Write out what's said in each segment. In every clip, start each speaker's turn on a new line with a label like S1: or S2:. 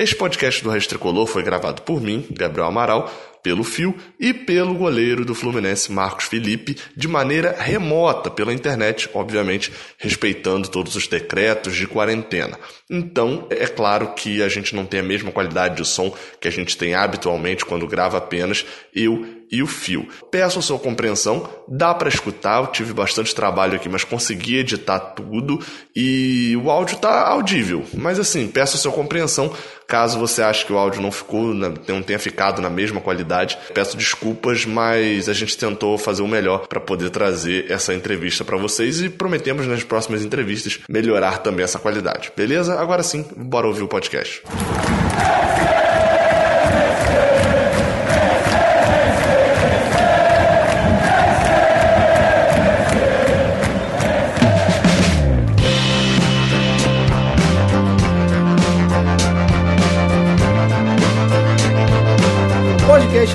S1: Este podcast do Raiz Tricolor foi gravado por mim, Gabriel Amaral, pelo Fio e pelo goleiro do Fluminense Marcos Felipe de maneira remota pela internet, obviamente respeitando todos os decretos de quarentena. Então, é claro que a gente não tem a mesma qualidade de som que a gente tem habitualmente quando grava apenas eu e o fio. Peço a sua compreensão, dá para escutar, eu tive bastante trabalho aqui, mas consegui editar tudo e o áudio tá audível. Mas assim, peço a sua compreensão, caso você ache que o áudio não ficou, não tenha ficado na mesma qualidade, peço desculpas, mas a gente tentou fazer o melhor para poder trazer essa entrevista para vocês e prometemos nas próximas entrevistas melhorar também essa qualidade. Beleza? Agora sim, bora ouvir o podcast.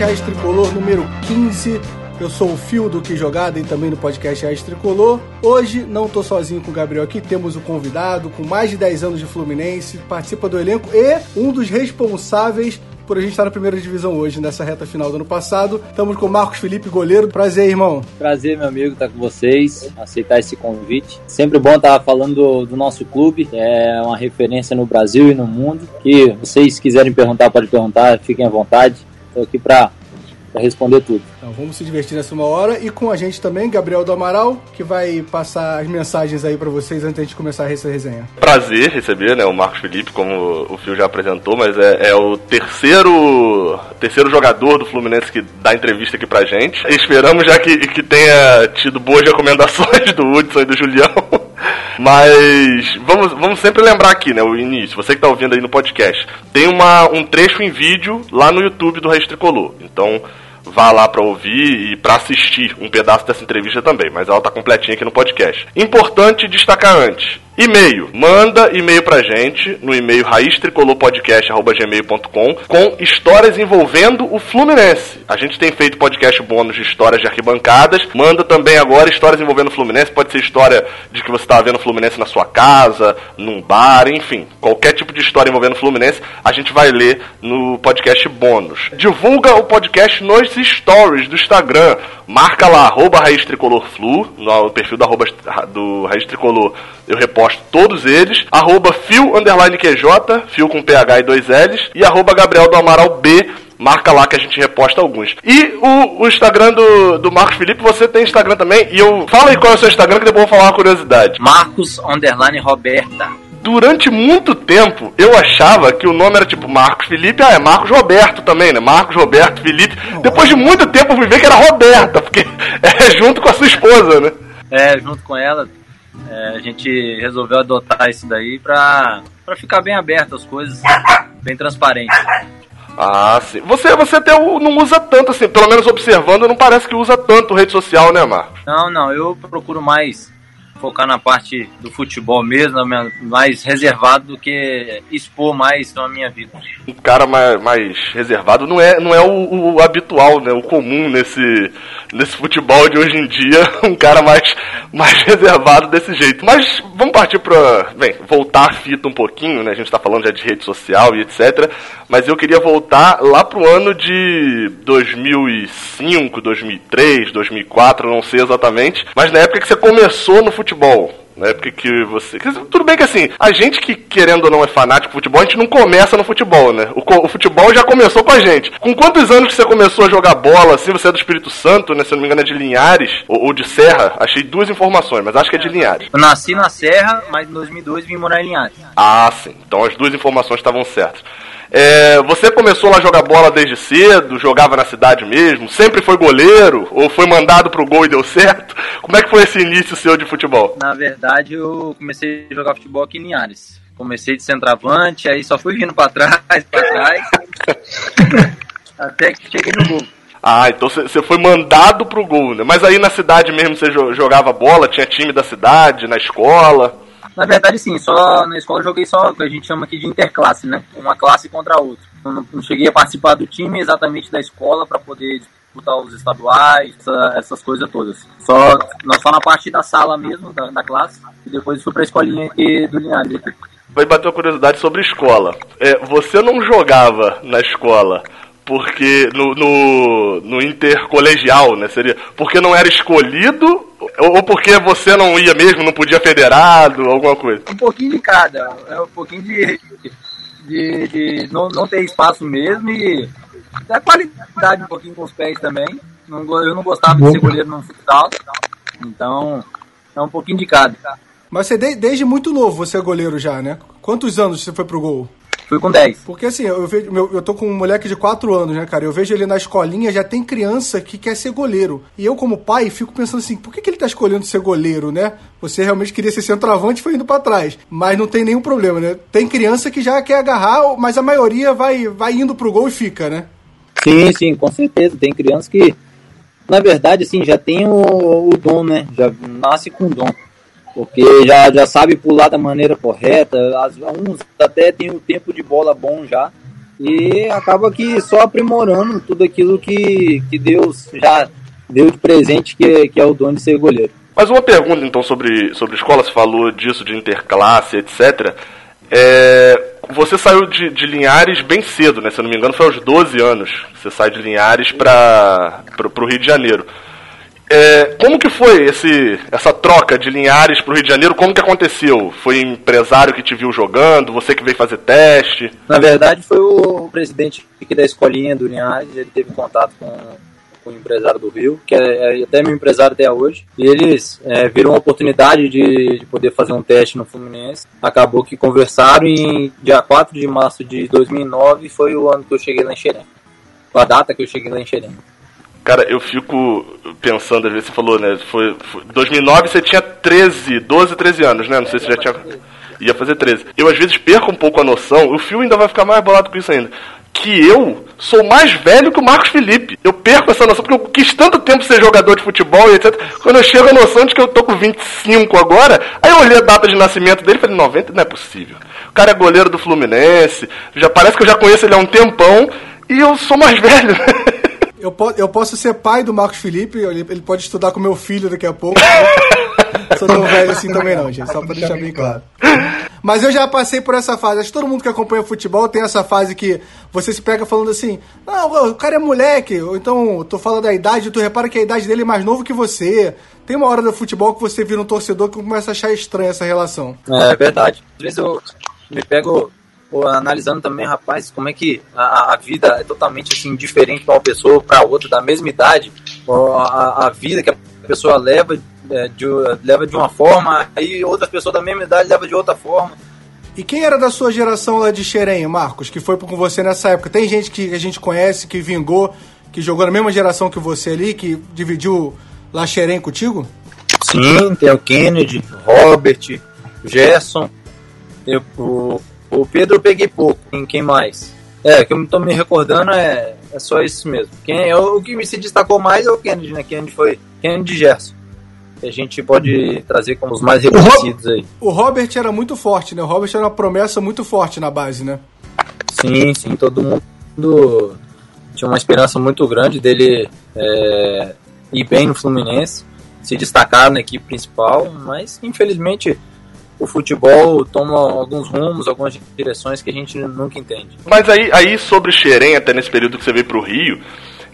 S2: Podcast Tricolor número 15. Eu sou o Fio do Que Jogada e também no podcast Raiz Tricolor. Hoje não estou sozinho com o Gabriel aqui, temos o um convidado com mais de 10 anos de Fluminense, participa do elenco e um dos responsáveis por a gente estar na primeira divisão hoje, nessa reta final do ano passado. Estamos com o Marcos Felipe, goleiro. Prazer, irmão.
S3: Prazer, meu amigo, estar com vocês, aceitar esse convite. Sempre bom estar falando do, do nosso clube, que é uma referência no Brasil e no mundo. Que vocês quiserem perguntar, pode perguntar, fiquem à vontade. Estou aqui para responder tudo.
S2: Então vamos se divertir nessa uma hora e com a gente também, Gabriel do Amaral, que vai passar as mensagens aí para vocês antes de começar essa resenha.
S1: Prazer receber, né, o Marcos Felipe, como o Fio já apresentou, mas é, é, o terceiro terceiro jogador do Fluminense que dá entrevista aqui pra gente. Esperamos já que, que tenha tido boas recomendações do Hudson e do Julião. Mas vamos, vamos sempre lembrar aqui, né? O início. Você que está ouvindo aí no podcast. Tem uma, um trecho em vídeo lá no YouTube do Raiz Tricolor. Então vá lá para ouvir e para assistir um pedaço dessa entrevista também, mas ela tá completinha aqui no podcast. Importante destacar antes, e-mail. Manda e-mail pra gente no e-mail raiztricolorpodcast.gmail.com com histórias envolvendo o Fluminense. A gente tem feito podcast bônus de histórias de arquibancadas. Manda também agora histórias envolvendo o Fluminense. Pode ser história de que você tá vendo o Fluminense na sua casa, num bar, enfim. Qualquer tipo de história envolvendo o Fluminense, a gente vai ler no podcast bônus. Divulga o podcast nos stories do Instagram. Marca lá, arroba Raiz Tricolor Flu, no perfil do, arroba, do Raiz Tricolor. Eu reposto todos eles. Arroba fio, underline QJ, fio com PH e dois L's. E arroba Gabriel do Amaral B, marca lá que a gente reposta alguns. E o, o, Instagram do, do Marcos Felipe, você tem Instagram também. E eu fala aí qual é o seu Instagram que depois eu vou falar uma curiosidade.
S3: Marcos underline Roberta
S1: durante muito tempo eu achava que o nome era tipo Marcos Felipe, ah, é Marcos Roberto também, né? Marcos Roberto Felipe. Depois de muito tempo eu fui ver que era Roberta, porque é junto com a sua esposa, né?
S3: É, junto com ela. É, a gente resolveu adotar isso daí pra, pra ficar bem aberto as coisas, bem transparente.
S1: Ah, sim. Você, você até não usa tanto, assim, pelo menos observando, não parece que usa tanto rede social, né, Marcos?
S3: Não, não, eu procuro mais focar na parte do futebol mesmo, mais reservado do que expor mais na minha vida.
S1: Um cara mais, mais reservado não é, não é o, o, habitual, né? O comum nesse, nesse futebol de hoje em dia, um cara mais, mais reservado desse jeito. Mas vamos partir para, bem, voltar a fita um pouquinho, né? A gente está falando já de rede social e etc. Mas eu queria voltar lá pro ano de 2005, 2003, 2004, não sei exatamente, mas na época que você começou no futebol futebol. Na época que você. Tudo bem que assim, a gente que querendo ou não é fanático de futebol, a gente não começa no futebol, né? O, o, futebol já começou com a gente. Com quantos anos que você começou a jogar bola, assim? Você é do Espírito Santo, né? Se eu não me engano é de Linhares ou, ou de Serra. Achei duas informações, mas acho que é de Linhares.
S3: Eu nasci na Serra, mas em 2002 vim morar em Linhares.
S1: Ah, sim. Então as duas informações estavam certas. É, você começou lá a jogar bola desde cedo, jogava na cidade mesmo, sempre foi goleiro, ou foi mandado pro gol e deu certo? Como é que foi esse início seu de futebol?
S3: Na verdade, eu comecei a jogar futebol aqui em Linhares. Comecei de centroavante, aí só fui vindo para trás, para trás, até que cheguei no gol.
S1: Ah, então você foi mandado pro gol, né? Mas aí na cidade mesmo você jogava bola, tinha time da cidade, na escola?
S3: Na verdade, sim, só na escola eu joguei só o que a gente chama aqui de interclasse, né? Uma classe contra a outra. Eu não, não cheguei a participar do time exatamente da escola para poder disputar os estaduais, essa, essas coisas todas. Só, só na parte da sala mesmo, da, da classe, e depois fui pra escolinha aqui do Linhares. Aqui.
S1: vai bater uma curiosidade sobre escola. É, você não jogava na escola porque no, no, no, intercolegial, né? Seria porque não era escolhido ou porque você não ia mesmo, não podia federado, alguma coisa?
S3: Um pouquinho de cada. É um pouquinho de, de, de não, não ter espaço mesmo e da qualidade um pouquinho com os pés também. Não, eu não gostava de ser goleiro no futsal, então é um pouquinho de cada.
S2: Mas você desde muito novo você é goleiro já, né? Quantos anos você foi pro gol?
S3: Fui com 10.
S2: Porque assim, eu, vejo, meu, eu tô com um moleque de 4 anos, né, cara? Eu vejo ele na escolinha, já tem criança que quer ser goleiro. E eu, como pai, fico pensando assim, por que, que ele tá escolhendo ser goleiro, né? Você realmente queria ser centroavante e foi indo para trás. Mas não tem nenhum problema, né? Tem criança que já quer agarrar, mas a maioria vai, vai indo pro gol e fica, né?
S3: Sim, sim, com certeza. Tem crianças que, na verdade, assim, já tem o, o dom, né? Já nasce com o dom porque já, já sabe pular da maneira correta, as, uns até tem um tempo de bola bom já, e acaba que só aprimorando tudo aquilo que, que Deus já deu de presente, que, que é o dono de ser goleiro.
S1: Mas uma pergunta então sobre, sobre escola, você falou disso, de interclasse, etc. É, você saiu de, de Linhares bem cedo, né? Se eu não me engano, foi aos 12 anos. Você sai de Linhares para o Rio de Janeiro. É, como que foi esse, essa troca de Linhares para o Rio de Janeiro? Como que aconteceu? Foi empresário que te viu jogando? Você que veio fazer teste?
S3: Na verdade, foi o presidente da escolinha do Linhares. Ele teve contato com, com o empresário do Rio, que é, é até meu empresário até hoje. E eles é, viram a oportunidade de, de, poder fazer um teste no Fluminense. Acabou que conversaram em dia 4 de março de 2009 foi o ano que eu cheguei lá em Xerém. A data que eu cheguei lá em Xerém.
S1: Cara, eu fico pensando, às vezes você falou, né? Foi, foi 2009 você tinha 13, 12, 13 anos, né? Não sei se já tinha. Ia fazer 13. Eu às vezes perco um pouco a noção, o fio ainda vai ficar mais bolado com isso ainda. Que eu sou mais velho que o Marcos Felipe. Eu perco essa noção, porque eu quis tanto tempo ser jogador de futebol e etc. Quando eu chego a noção de que eu tô com 25 agora, aí eu olhei a data de nascimento dele e falei, 90 não é possível. O cara é goleiro do Fluminense, já parece que eu já conheço ele há um tempão, e eu sou mais velho.
S2: Eu, po eu posso ser pai do Marcos Felipe, ele, ele pode estudar com meu filho daqui a pouco. Sou tão velho assim também não, gente, só pra deixar bem claro. Mas eu já passei por essa fase. Acho que todo mundo que acompanha futebol tem essa fase que você se pega falando assim: não, o cara é moleque, ou então tô falando da idade, tu repara que a idade dele é mais novo que você. Tem uma hora do futebol que você vira um torcedor que começa a achar estranha essa relação.
S3: É, é verdade. Às vezes eu me pego pô, analisando também, rapaz, como é que a, a vida é totalmente assim diferente de uma pessoa para outra da mesma idade, a, a, vida que a pessoa leva de, leva de uma forma, aí outras pessoas da mesma idade leva de outra forma.
S2: E quem era da sua geração lá de Xerém, Marcos, que foi com você nessa época? Tem gente que a gente conhece, que vingou, que jogou na mesma geração que você ali, que dividiu lá Xerém contigo?
S3: Sim, tem o Kennedy, Robert, Gerson, tem o o Pedro eu peguei pouco. Quem, quem mais? É, que eu tô me recordando é, é só isso mesmo. Quem, é, o que me se destacou mais é o Kennedy, né? Kennedy foi Kennedy Gerson. Que a gente pode trazer como os mais reconhecidos aí.
S2: O Robert era muito forte, né? O Robert era uma promessa muito forte na base, né?
S3: Sim, sim. Todo mundo tinha uma esperança muito grande dele é, ir bem no Fluminense, se destacar na equipe principal, mas infelizmente o futebol toma alguns rumos, algumas direções que a gente nunca entende.
S1: Mas aí, aí sobre Xerém, até nesse período que você veio para o Rio,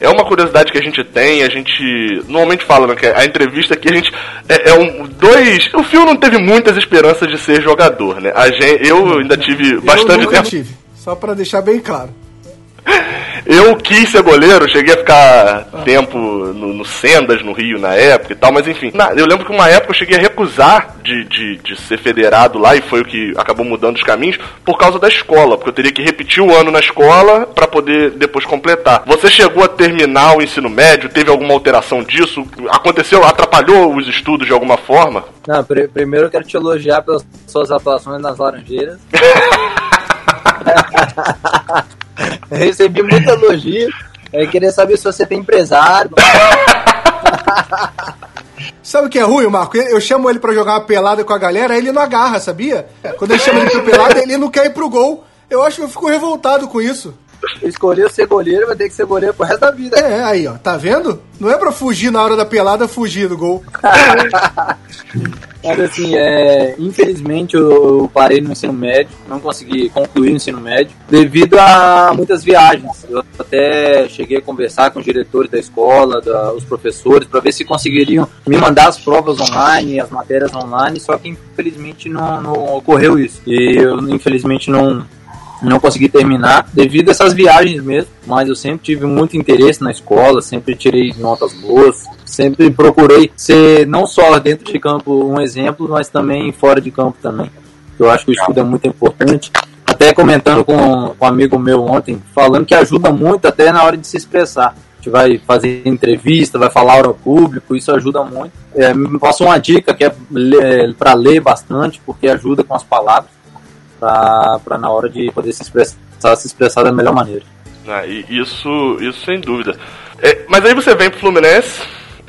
S1: é uma curiosidade que a gente tem, a gente normalmente fala, né, que a entrevista aqui a gente é, é, um dois, o Fio não teve muitas esperanças de ser jogador, né? A gente, eu ainda tive bastante
S2: eu tempo. Tive, só para deixar bem claro.
S1: Eu quis ser goleiro, cheguei a ficar tempo no, no, Sendas, no Rio, na época e tal, mas enfim. Na, eu lembro que uma época eu cheguei a recusar de, de, de, ser federado lá, e foi o que acabou mudando os caminhos, por causa da escola, porque eu teria que repetir o ano na escola para poder depois completar. Você chegou a terminar o ensino médio? Teve alguma alteração disso? Aconteceu? Atrapalhou os estudos de alguma forma?
S3: Não, pr primeiro eu quero te elogiar pelas suas atuações nas Laranjeiras. Recebi muito elogio. Eu queria saber se você tem empresário.
S2: Sabe o que é ruim, Marco? Eu chamo ele para jogar uma pelada com a galera, ele não agarra, sabia? Quando eu chamo ele pra pelada, ele não quer ir pro gol. Eu acho que eu fico revoltado com isso.
S3: Escolheu ser goleiro, vai ter que ser goleiro pro resto da vida.
S2: É, aí, ó, tá vendo? Não é pra fugir na hora da pelada, fugir do gol.
S3: Mas assim, é, infelizmente eu parei no ensino médio, não consegui concluir o ensino médio, devido a muitas viagens. Eu até cheguei a conversar com os diretores da escola, da, os professores, para ver se conseguiriam me mandar as provas online, as matérias online, só que infelizmente não, não ocorreu isso. E eu infelizmente não, não consegui terminar devido a essas viagens mesmo, mas eu sempre tive muito interesse na escola, sempre tirei notas boas, sempre procurei ser não só dentro de campo um exemplo, mas também fora de campo também. Eu acho que o estudo é muito importante. Até comentando com, com um amigo meu ontem, falando que ajuda muito até na hora de se expressar. A gente vai fazer entrevista, vai falar ao público, isso ajuda muito. É, me passou uma dica que é, é para ler bastante, porque ajuda com as palavras para na hora de poder se expressar, se expressar da melhor maneira.
S1: Ah, isso, isso sem dúvida. É, mas aí você vem pro Fluminense,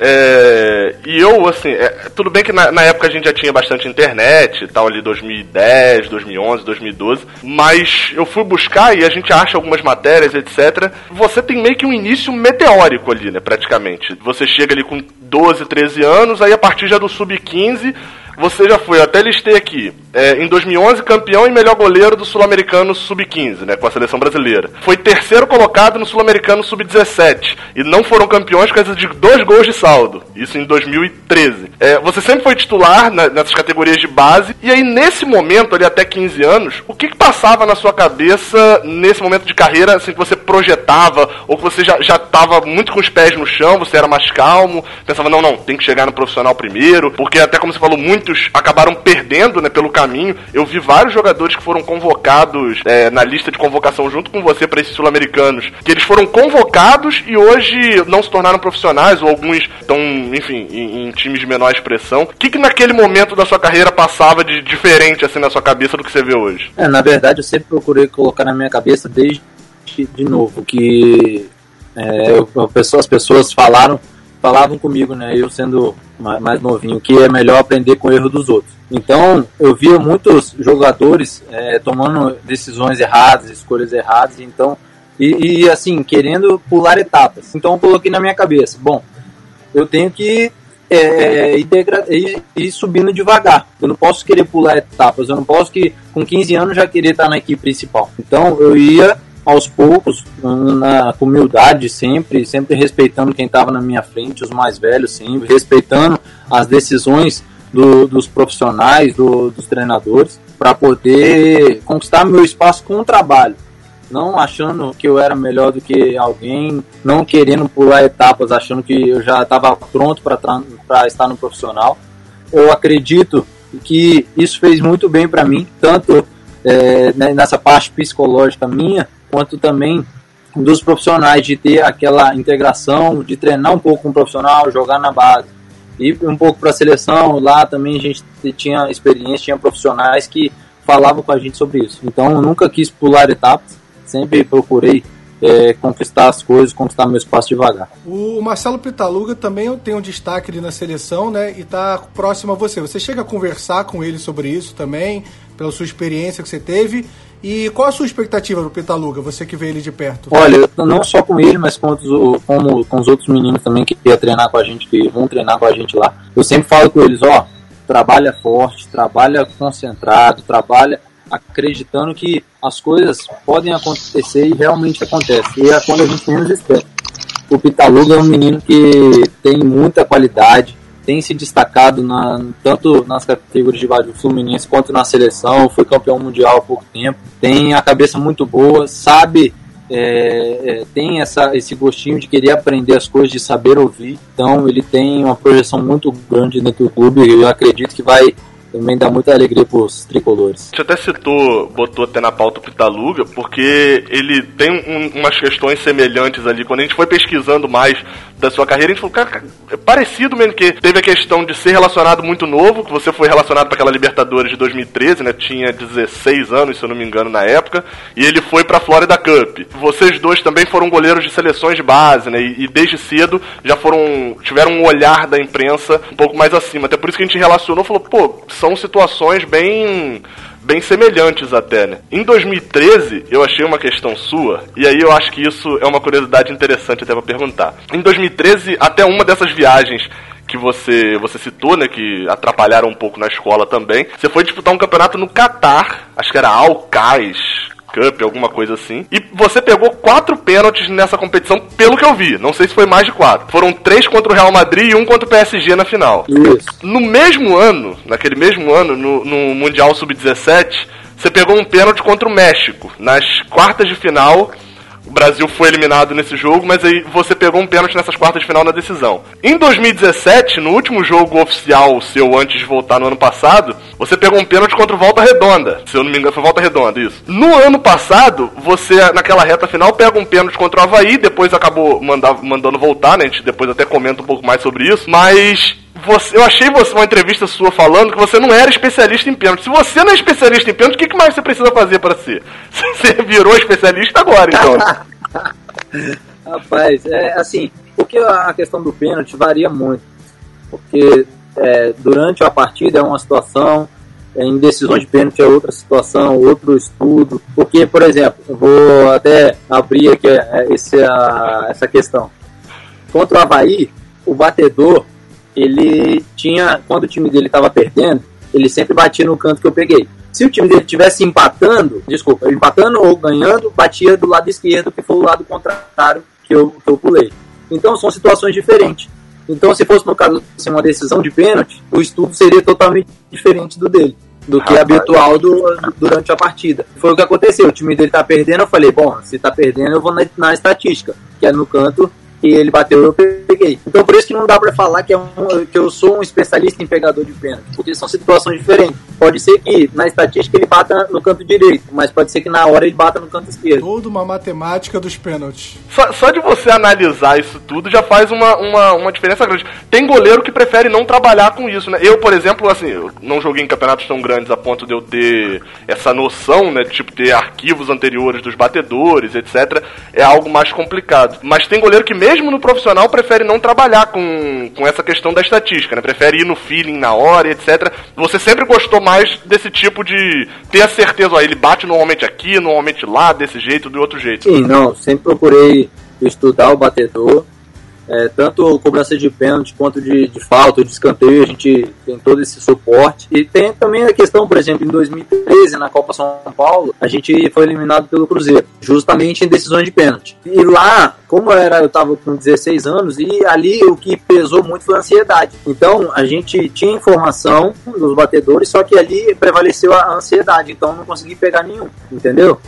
S1: é, e eu, assim, é, tudo bem que na, na, época a gente já tinha bastante internet, tal, ali 2010, 2011, 2012, mas eu fui buscar e a gente acha algumas matérias, etc. Você tem meio que um início meteórico ali, né, praticamente. Você chega ali com 12, 13 anos, aí a partir já do sub-15 você já foi, até listei aqui, é, em 2011 campeão e melhor goleiro do Sul-Americano Sub-15, né, com a seleção brasileira. Foi terceiro colocado no Sul-Americano Sub-17 e não foram campeões por causa de dois gols de saldo. Isso em 2013. É, você sempre foi titular na, nessas categorias de base e aí nesse momento, ali até 15 anos, o que, que passava na sua cabeça nesse momento de carreira, assim, que você projetava ou que você já estava muito com os pés no chão, você era mais calmo, pensava, não, não, tem que chegar no profissional primeiro, porque até como você falou, muitos acabaram perdendo, né, pelo caminho. Eu vi vários jogadores que foram convocados é, na lista de convocação junto com você para esses sul-americanos, que eles foram convocados e hoje não se tornaram profissionais, ou alguns estão, enfim, em, em, times de menor expressão. O que, que naquele momento da sua carreira passava de diferente assim na sua cabeça do que você vê hoje?
S3: É, na verdade, eu sempre procurei colocar na minha cabeça desde de novo que é, as pessoas falaram falavam comigo, né? Eu sendo mais novinho, que é melhor aprender com o erro dos outros. Então, eu via muitos jogadores é, tomando decisões erradas, escolhas erradas, então, e, e, assim, querendo pular etapas. Então, eu coloquei na minha cabeça: bom, eu tenho que é, ir, ir, subindo devagar. Eu não posso querer pular etapas, eu não posso que com 15 anos já querer estar na equipe principal. Então, eu ia aos poucos, na humildade sempre, sempre respeitando quem estava na minha frente, os mais velhos sempre, respeitando as decisões do, dos profissionais, do, dos treinadores, para poder conquistar meu espaço com o trabalho. Não achando que eu era melhor do que alguém, não querendo pular etapas, achando que eu já estava pronto para estar no profissional. Eu acredito que isso fez muito bem para mim, tanto é, nessa parte psicológica minha, quanto também dos profissionais de ter aquela integração, de treinar um pouco com o profissional, jogar na base. E um pouco para a seleção, lá também a gente tinha experiência, tinha profissionais que falavam com a gente sobre isso. Então eu nunca quis pular etapas, sempre procurei é, conquistar as coisas, conquistar meu espaço devagar.
S2: O Marcelo Pitaluga também tem um destaque ali na seleção, né? E tá próximo a você. Você chega a conversar com ele sobre isso também, pela sua experiência que você teve. E qual a sua expectativa do Pitaluga, você que vê ele de perto?
S3: Olha, não só com ele, mas com, os, como, com os outros meninos também que ia treinar com a gente, que vão treinar com a gente lá. Eu sempre falo com eles, ó, trabalha forte, trabalha concentrado, trabalha acreditando que as coisas podem acontecer e realmente acontecem. E é quando a gente menos espera. O Pitaluga é um menino que tem muita qualidade, tem se destacado na, tanto nas categorias de base Fluminense quanto na seleção, foi campeão mundial há pouco tempo, tem a cabeça muito boa, sabe, é, é, tem essa, esse gostinho de querer aprender as coisas, de saber ouvir, então ele tem uma projeção muito grande dentro do clube, eu acredito que vai também dá muita alegria pros tricolores.
S1: Você até citou, botou até na pauta o Pitaluga, porque ele tem um, umas questões semelhantes ali. Quando a gente foi pesquisando mais da sua carreira, a gente falou, cara, é parecido mesmo que teve a questão de ser relacionado muito novo, que você foi relacionado para aquela Libertadores de 2013, né? Tinha 16 anos, se eu não me engano, na época, e ele foi para a Florida Cup. Vocês dois também foram goleiros de seleções de base, né? E, e desde cedo já foram tiveram um olhar da imprensa um pouco mais acima. Até por isso que a gente relacionou, falou, pô, são situações bem bem semelhantes até, né? Em 2013, eu achei uma questão sua, e aí eu acho que isso é uma curiosidade interessante até pra perguntar. Em 2013, até uma dessas viagens que você, você citou, né, que atrapalharam um pouco na escola também. Você foi disputar um campeonato no Catar, acho que era Alcais, Cup, alguma coisa assim. E você pegou quatro pênaltis nessa competição, pelo que eu vi. Não sei se foi mais de quatro. Foram três contra o Real Madrid e um contra o PSG na final.
S3: Isso.
S1: No mesmo ano, naquele mesmo ano, no, no Mundial Sub-17, você pegou um pênalti contra o México. Nas quartas de final, o Brasil foi eliminado nesse jogo, mas aí você pegou um pênalti nessas quartas de final na decisão. Em 2017, no último jogo oficial seu antes de voltar no ano passado, você pegou um pênalti contra o Volta Redonda. Se eu não me engano, foi Volta Redonda, isso. No ano passado, você, naquela reta final, pega um pênalti contra o Havaí, depois acabou manda, mandando voltar, né? A gente depois até comenta um pouco mais sobre isso. Mas você, eu achei você uma entrevista sua falando que você não era especialista em pênalti. Se você não é especialista em pênalti, o que, mais você precisa fazer para ser? Você virou especialista agora, então.
S3: Rapaz, é assim, porque a questão do pênalti varia muito. Porque é, durante a partida é uma situação, é, em decisões de pênalti é outra situação, outro estudo. Porque, por exemplo, vou até abrir aqui é, esse, a, essa questão. Contra o Havaí, o batedor, ele tinha, quando o time dele estava perdendo, ele sempre batia no canto que eu peguei. Se o time dele estivesse empatando, desculpa, empatando ou ganhando, batia do lado esquerdo, que foi o lado contrário que eu, que eu pulei. Então são situações diferentes. Então, se fosse no caso assim, uma decisão de pênalti, o estudo seria totalmente diferente do dele, do que é habitual do, durante a partida. Foi o que aconteceu. O time dele tá perdendo, eu falei, bom, se tá perdendo, eu vou na, na estatística, que é no canto que ele bateu, eu peguei. Então por isso que não dá para falar que, é um, que eu sou um especialista em pegador de pênalti, porque são situações diferentes. Pode ser que na estatística ele bata no canto direito, mas pode ser que na hora ele bata no canto esquerdo.
S2: Toda uma matemática dos pênaltis.
S1: Só, só de você analisar isso tudo já faz uma, uma, uma diferença grande. Tem goleiro que prefere não trabalhar com isso, né? Eu, por exemplo, assim, eu não joguei em campeonatos tão grandes a ponto de eu ter essa noção, né? De tipo ter arquivos anteriores dos batedores, etc. É algo mais complicado. Mas tem goleiro que mesmo no profissional prefere não trabalhar com, com essa questão da estatística, né? Prefere ir no feeling na hora, etc. Você sempre gostou mais desse tipo de ter a certeza, ó, ele bate normalmente aqui, normalmente lá, desse jeito, do outro jeito.
S3: Sim, não, sempre procurei estudar o batedor, é, tanto cobrança de pênalti quanto de, de falta, de escanteio, a gente tem todo esse suporte. E tem também a questão, por exemplo, em 2013, na Copa São Paulo, a gente foi eliminado pelo Cruzeiro, justamente em decisões de pênalti. E lá, como era, eu estava com 16 anos, e ali o que pesou muito foi a ansiedade. Então, a gente tinha informação dos batedores, só que ali prevaleceu a ansiedade, então não consegui pegar nenhum, entendeu?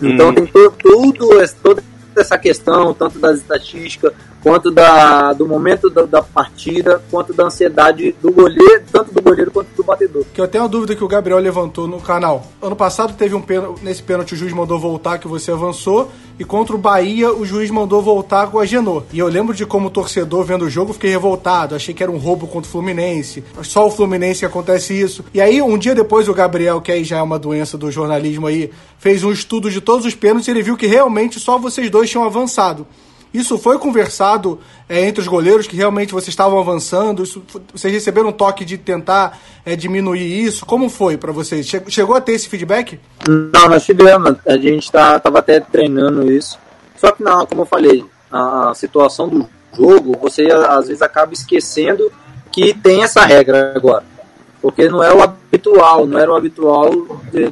S3: Então hum. tem to, tudo, toda essa questão, tanto das estatísticas, quanto da, do momento da, da, partida, quanto da ansiedade do goleiro, tanto do goleiro quanto do batedor.
S2: Que eu tenho uma dúvida que o Gabriel levantou no canal. Ano passado teve um pênalti, nesse pênalti o juiz mandou voltar que você avançou, e contra o Bahia o juiz mandou voltar com a Genô. E eu lembro de como torcedor vendo o jogo, fiquei revoltado, achei que era um roubo contra o Fluminense. Só o Fluminense acontece isso. E aí, um dia depois, o Gabriel, que aí já é uma doença do jornalismo aí, fez um estudo de todos os pênaltis e ele viu que realmente só vocês dois tinham avançado. Isso foi conversado é, entre os goleiros que realmente vocês estavam avançando? Isso, vocês receberam um toque de tentar é, diminuir isso? Como foi para vocês? Chegou a ter esse feedback?
S3: Não, nós tivemos. A gente estava tá, até treinando isso. Só que não, como eu falei, a situação do jogo, você às vezes acaba esquecendo que tem essa regra agora. Porque não é o habitual, não era o habitual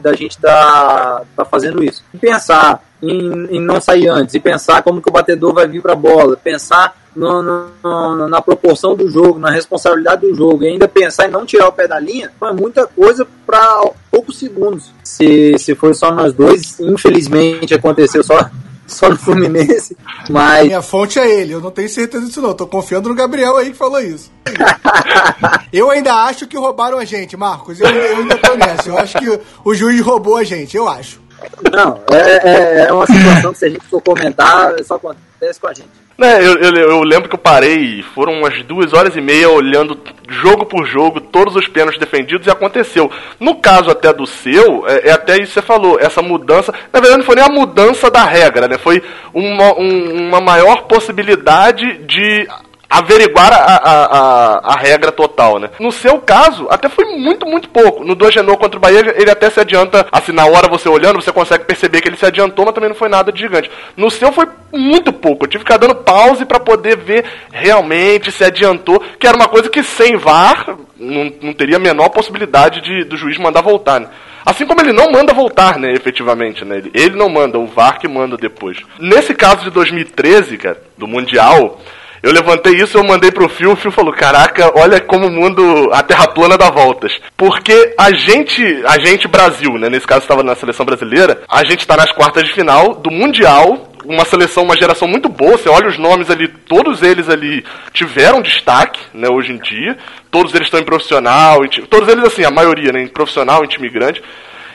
S3: da gente estar tá, tá fazendo isso. Pensar em, em, não sair antes, e pensar como que o batedor vai vir para a bola, pensar no, no, na proporção do jogo, na responsabilidade do jogo, e ainda pensar em não tirar o pé da linha, é muita coisa para poucos segundos. Se, se for só nós dois, infelizmente aconteceu só só no Fluminense, mas...
S2: Minha fonte é ele, eu não tenho certeza disso não, tô confiando no Gabriel aí que falou isso. eu ainda acho que roubaram a gente, Marcos, eu, eu ainda tô nessa, eu acho que o juiz roubou a gente, eu acho.
S3: Não, é, é, é uma situação que se a gente for comentar, só acontece com a gente.
S1: É, eu, eu, eu, lembro que eu parei, foram umas duas horas e meia olhando jogo por jogo, todos os pênaltis defendidos e aconteceu. No caso até do seu, é, é, até isso que você falou, essa mudança, na verdade não foi nem a mudança da regra, né? Foi uma, um, uma maior possibilidade de averiguar a, a, a, a, regra total, né? No seu caso, até foi muito, muito pouco. No Dogenô contra o Bahia, ele até se adianta, assim, na hora você olhando, você consegue perceber que ele se adiantou, mas também não foi nada de gigante. No seu foi muito pouco. Eu tive que ficar dando pause para poder ver realmente se adiantou, que era uma coisa que sem VAR não, não teria a menor possibilidade de, do juiz mandar voltar, né? Assim como ele não manda voltar, né, efetivamente, né? Ele, ele não manda, o VAR que manda depois. Nesse caso de 2013, cara, do Mundial, eu levantei isso, eu mandei pro Fio, o Fio falou: Caraca, olha como o mundo, a terra plana dá voltas. Porque a gente, a gente Brasil, né? Nesse caso estava na seleção brasileira, a gente tá nas quartas de final do Mundial. Uma seleção, uma geração muito boa. Você olha os nomes ali, todos eles ali tiveram destaque, né, hoje em dia. Todos eles estão em profissional, em, todos eles, assim, a maioria, né, em profissional, em time grande.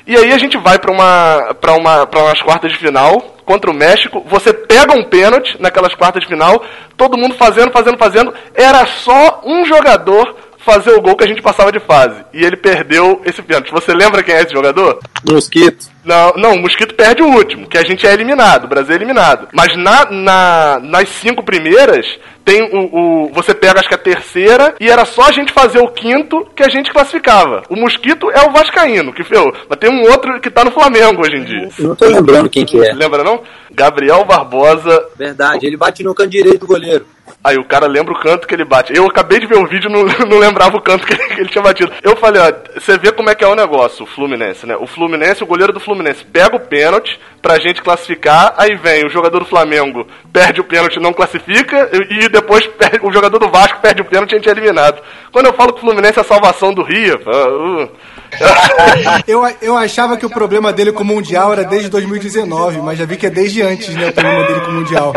S1: E aí a gente vai para uma, pra uma, pra umas quartas de final, contra o México, você pega um pênalti naquelas quartas de final, todo mundo fazendo, fazendo, fazendo, era só um jogador fazer o gol que a gente passava de fase. E ele perdeu esse pênalti. Você lembra quem é esse jogador?
S3: Mosquito.
S1: Não, não, o Mosquito perde o último, que a gente é eliminado, o Brasil é eliminado. Mas na, na, nas cinco primeiras, tem o, o, Você pega acho que a terceira e era só a gente fazer o quinto que a gente classificava. O Mosquito é o Vascaíno, que fez. Mas tem um outro que tá no Flamengo hoje em dia.
S3: Eu não tô lembrando quem que é.
S1: Lembra não? Gabriel Barbosa.
S3: Verdade, ele bate no canto direito do goleiro.
S1: Aí o cara lembra o canto que ele bate. Eu acabei de ver o vídeo e não, não lembrava o canto que ele, que ele, tinha batido. Eu falei, ó, você vê como é que é o negócio, o Fluminense, né? O Fluminense, o goleiro do Fluminense pega o pênalti pra gente classificar, aí vem o jogador do Flamengo, perde o pênalti não classifica, e, depois perde, o jogador do Vasco perde o pênalti e a gente é eliminado. Quando eu falo que o Fluminense é a salvação do Rio, uh,
S2: eu, eu achava que o problema dele com o Mundial era desde 2019, mas já vi que é desde antes, né? O problema dele com o Mundial.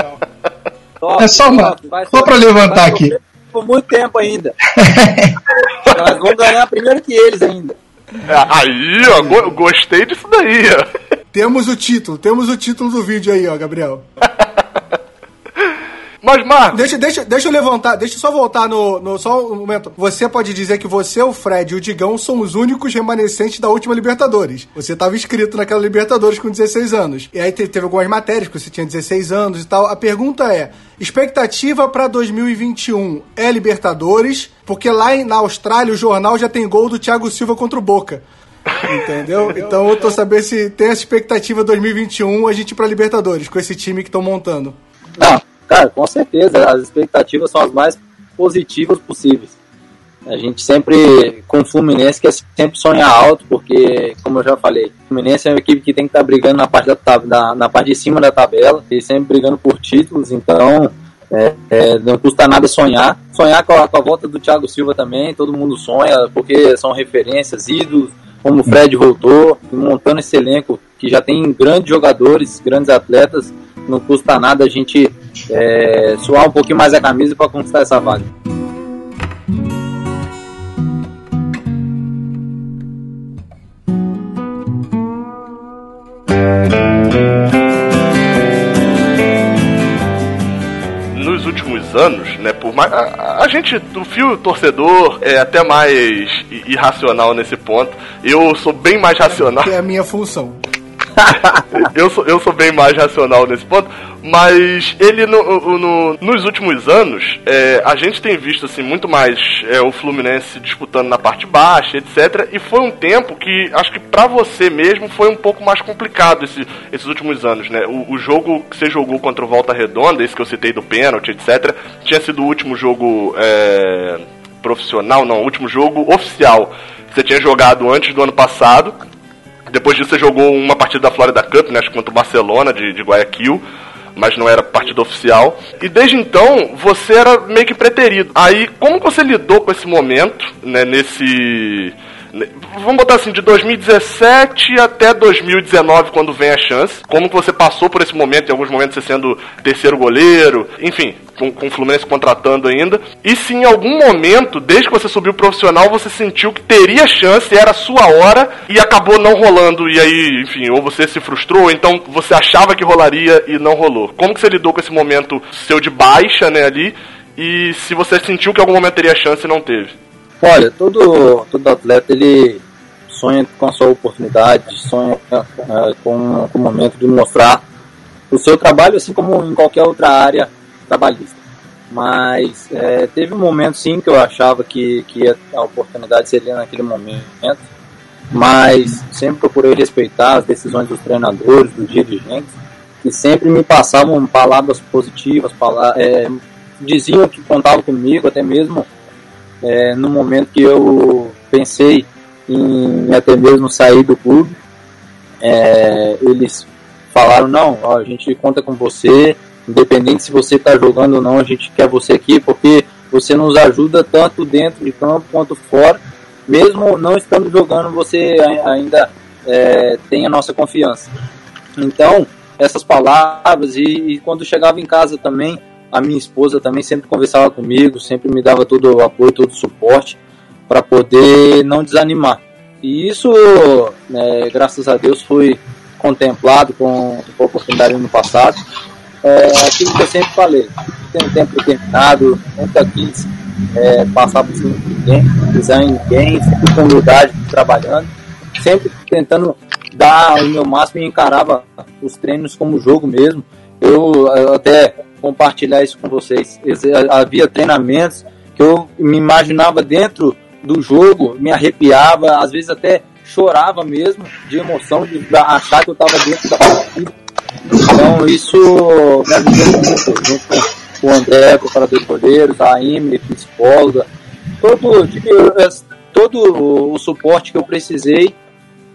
S4: Top, é só uma. Só pra levantar aqui.
S3: Por muito tempo ainda. Nós vamos ganhar primeiro que eles ainda.
S1: É, aí, ó, gostei disso daí, ó.
S2: Temos o título, temos o título do vídeo aí, ó, Gabriel.
S1: Mas, Marcos.
S2: Deixa, deixa, deixa eu levantar, deixa eu só voltar no, no. Só um momento. Você pode dizer que você, o Fred e o Digão são os únicos remanescentes da última Libertadores. Você estava inscrito naquela Libertadores com 16 anos. E aí teve algumas matérias que você tinha 16 anos e tal. A pergunta é: expectativa para 2021 é Libertadores? Porque lá na Austrália o jornal já tem gol do Thiago Silva contra o Boca. Entendeu? Então eu tô sabendo se tem essa expectativa 2021 a gente ir pra Libertadores com esse time que estão montando.
S3: Não, Cara, com certeza, as expectativas são as mais positivas possíveis. A gente sempre, com o Fluminense, quer sempre sonhar alto, porque, como eu já falei, o Fluminense é uma equipe que tem que estar tá brigando na parte, da, na, na parte de cima da tabela, e sempre brigando por títulos, então é, é, não custa nada sonhar. Sonhar com a, com a, volta do Thiago Silva também, todo mundo sonha, porque são referências, ídolos, como o Fred voltou, montando esse elenco que já tem grandes jogadores, grandes atletas, não custa nada a gente é, suar um pouquinho mais a camisa para conquistar essa vaga.
S1: Nos últimos anos, né, por mais a, a gente do fio torcedor é até mais irracional nesse ponto. Eu sou bem mais racional.
S2: Que é a minha função.
S1: eu, sou, eu sou bem mais racional nesse ponto, mas ele no, no, nos últimos anos, é, a gente tem visto assim muito mais é, o Fluminense disputando na parte baixa, etc. E foi um tempo que acho que para você mesmo foi um pouco mais complicado esse, esses últimos anos, né? O, o, jogo que você jogou contra o Volta Redonda, esse que eu citei do pênalti, etc. Tinha sido o último jogo é, profissional, não, o último jogo oficial que você tinha jogado antes do ano passado. Depois disso você jogou uma partida da Florida Cup, né, acho que contra o Barcelona de, de Guayaquil, mas não era partida oficial. E desde então você era meio que preterido. Aí como você lidou com esse momento, né, nesse Vamos botar assim, de 2017 até 2019, quando vem a chance. Como que você passou por esse momento, em alguns momentos você sendo terceiro goleiro, enfim, com, com o Fluminense contratando ainda. E se em algum momento, desde que você subiu profissional, você sentiu que teria chance, era a sua hora, e acabou não rolando, e aí, enfim, ou você se frustrou, ou então você achava que rolaria e não rolou. Como que você lidou com esse momento seu de baixa, né, ali, e se você sentiu que em algum momento teria chance e não teve?
S3: Olha, todo, todo atleta ele sonha com a sua oportunidade, sonha é, com, com o momento de mostrar o seu trabalho, assim como em qualquer outra área trabalhista. Mas é, teve um momento sim que eu achava que, que a oportunidade seria naquele momento, mas sempre procurei respeitar as decisões dos treinadores, dos dirigentes, que sempre me passavam palavras positivas, palavras, é, diziam que contavam comigo, até mesmo é, no momento que eu pensei em até mesmo sair do clube, é, eles falaram, não, ó, a gente conta com você, independente se você está jogando ou não, a gente quer você aqui, porque você nos ajuda tanto dentro de campo quanto fora, mesmo não estando jogando, você ainda é, tem a nossa confiança. Então, essas palavras, e, e, quando chegava em casa também, a minha esposa também sempre conversava comigo, sempre me dava todo o apoio, todo o suporte, para poder não desanimar. E isso, né, graças a Deus, foi contemplado com, com oportunidade no passado. É aquilo que eu sempre falei, tem um tempo determinado, nunca quis é, passar por cima de ninguém, pisar em ninguém, sempre com humildade, trabalhando, sempre tentando dar o meu máximo e encarava os treinos como jogo mesmo. Eu, eu até compartilhar isso com vocês. Havia treinamentos que eu me imaginava dentro do jogo, me arrepiava, às vezes até chorava mesmo de emoção de achar que eu estava dentro da partida. Então isso me ajudou muito, junto com o André, preparador de goleiros, a Emily, psicóloga, todo, todo o suporte que eu precisei,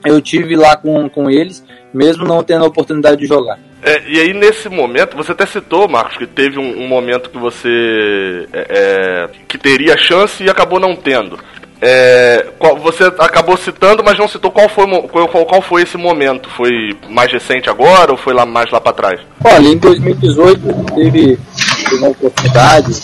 S3: eu tive lá com, com eles, mesmo não tendo a oportunidade de jogar.
S1: É, e aí, nesse momento, você até citou, Marcos, que teve um, um momento que você. É, é que teria chance e acabou não tendo. É, você acabou citando, mas não citou qual foi, qual, qual, foi esse momento. Foi mais recente agora ou foi lá mais lá para trás?
S3: Olha, em 2018 teve uma oportunidade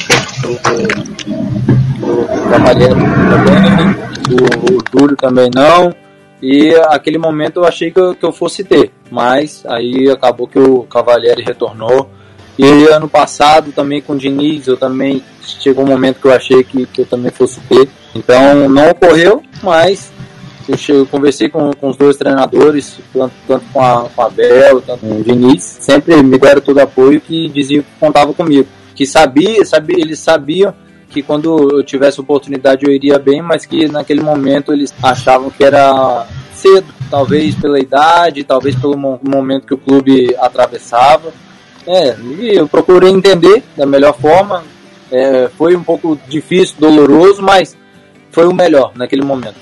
S3: do Mariano também, o Túlio também não. E aquele momento eu achei que eu, que eu fosse ter, mas aí acabou que o Cavalieri retornou. E ano passado também com o Diniz, eu também chegou um momento que eu achei que, que eu também fosse ter. Então não ocorreu, mas eu, cheguei, eu conversei com, com os dois treinadores, tanto, tanto com, a, com a Bel, tanto com o Diniz, sempre me deram todo apoio que diziam que contavam comigo. Que sabia, sabia, eles sabiam que quando eu tivesse oportunidade eu iria bem, mas que naquele momento eles achavam que era cedo, talvez pela idade, talvez pelo momento que o clube atravessava. É, e eu procurei entender da melhor forma. É, foi um pouco difícil, doloroso, mas foi o melhor naquele momento.